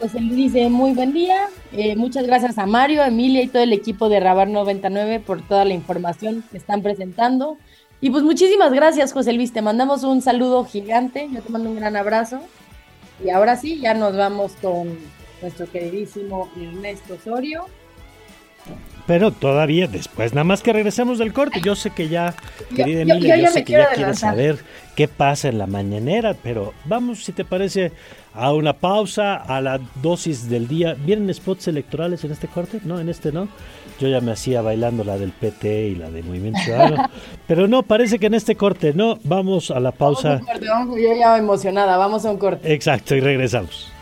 José Luis dice, muy buen día, eh, muchas gracias a Mario, a Emilia y todo el equipo de Rabar 99 por toda la información que están presentando. Y pues muchísimas gracias, José Luis, te mandamos un saludo gigante, yo te mando un gran abrazo. Y ahora sí, ya nos vamos con nuestro queridísimo Ernesto Osorio. Pero todavía después, nada más que regresemos del corte. Yo sé que ya, querida Emilia, yo, sé que ya quieres saber qué pasa en la mañanera, pero vamos, si te parece, a una pausa, a la dosis del día. ¿Vienen spots electorales en este corte? No, en este no. Yo ya me hacía bailando la del PT y la de Movimiento Ciudadano. pero no, parece que en este corte no. Vamos a la pausa. Vamos yo ya emocionada, vamos a un corte. Exacto, y regresamos.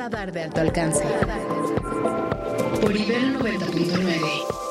Radar de alto alcance. Por nivel 90.9.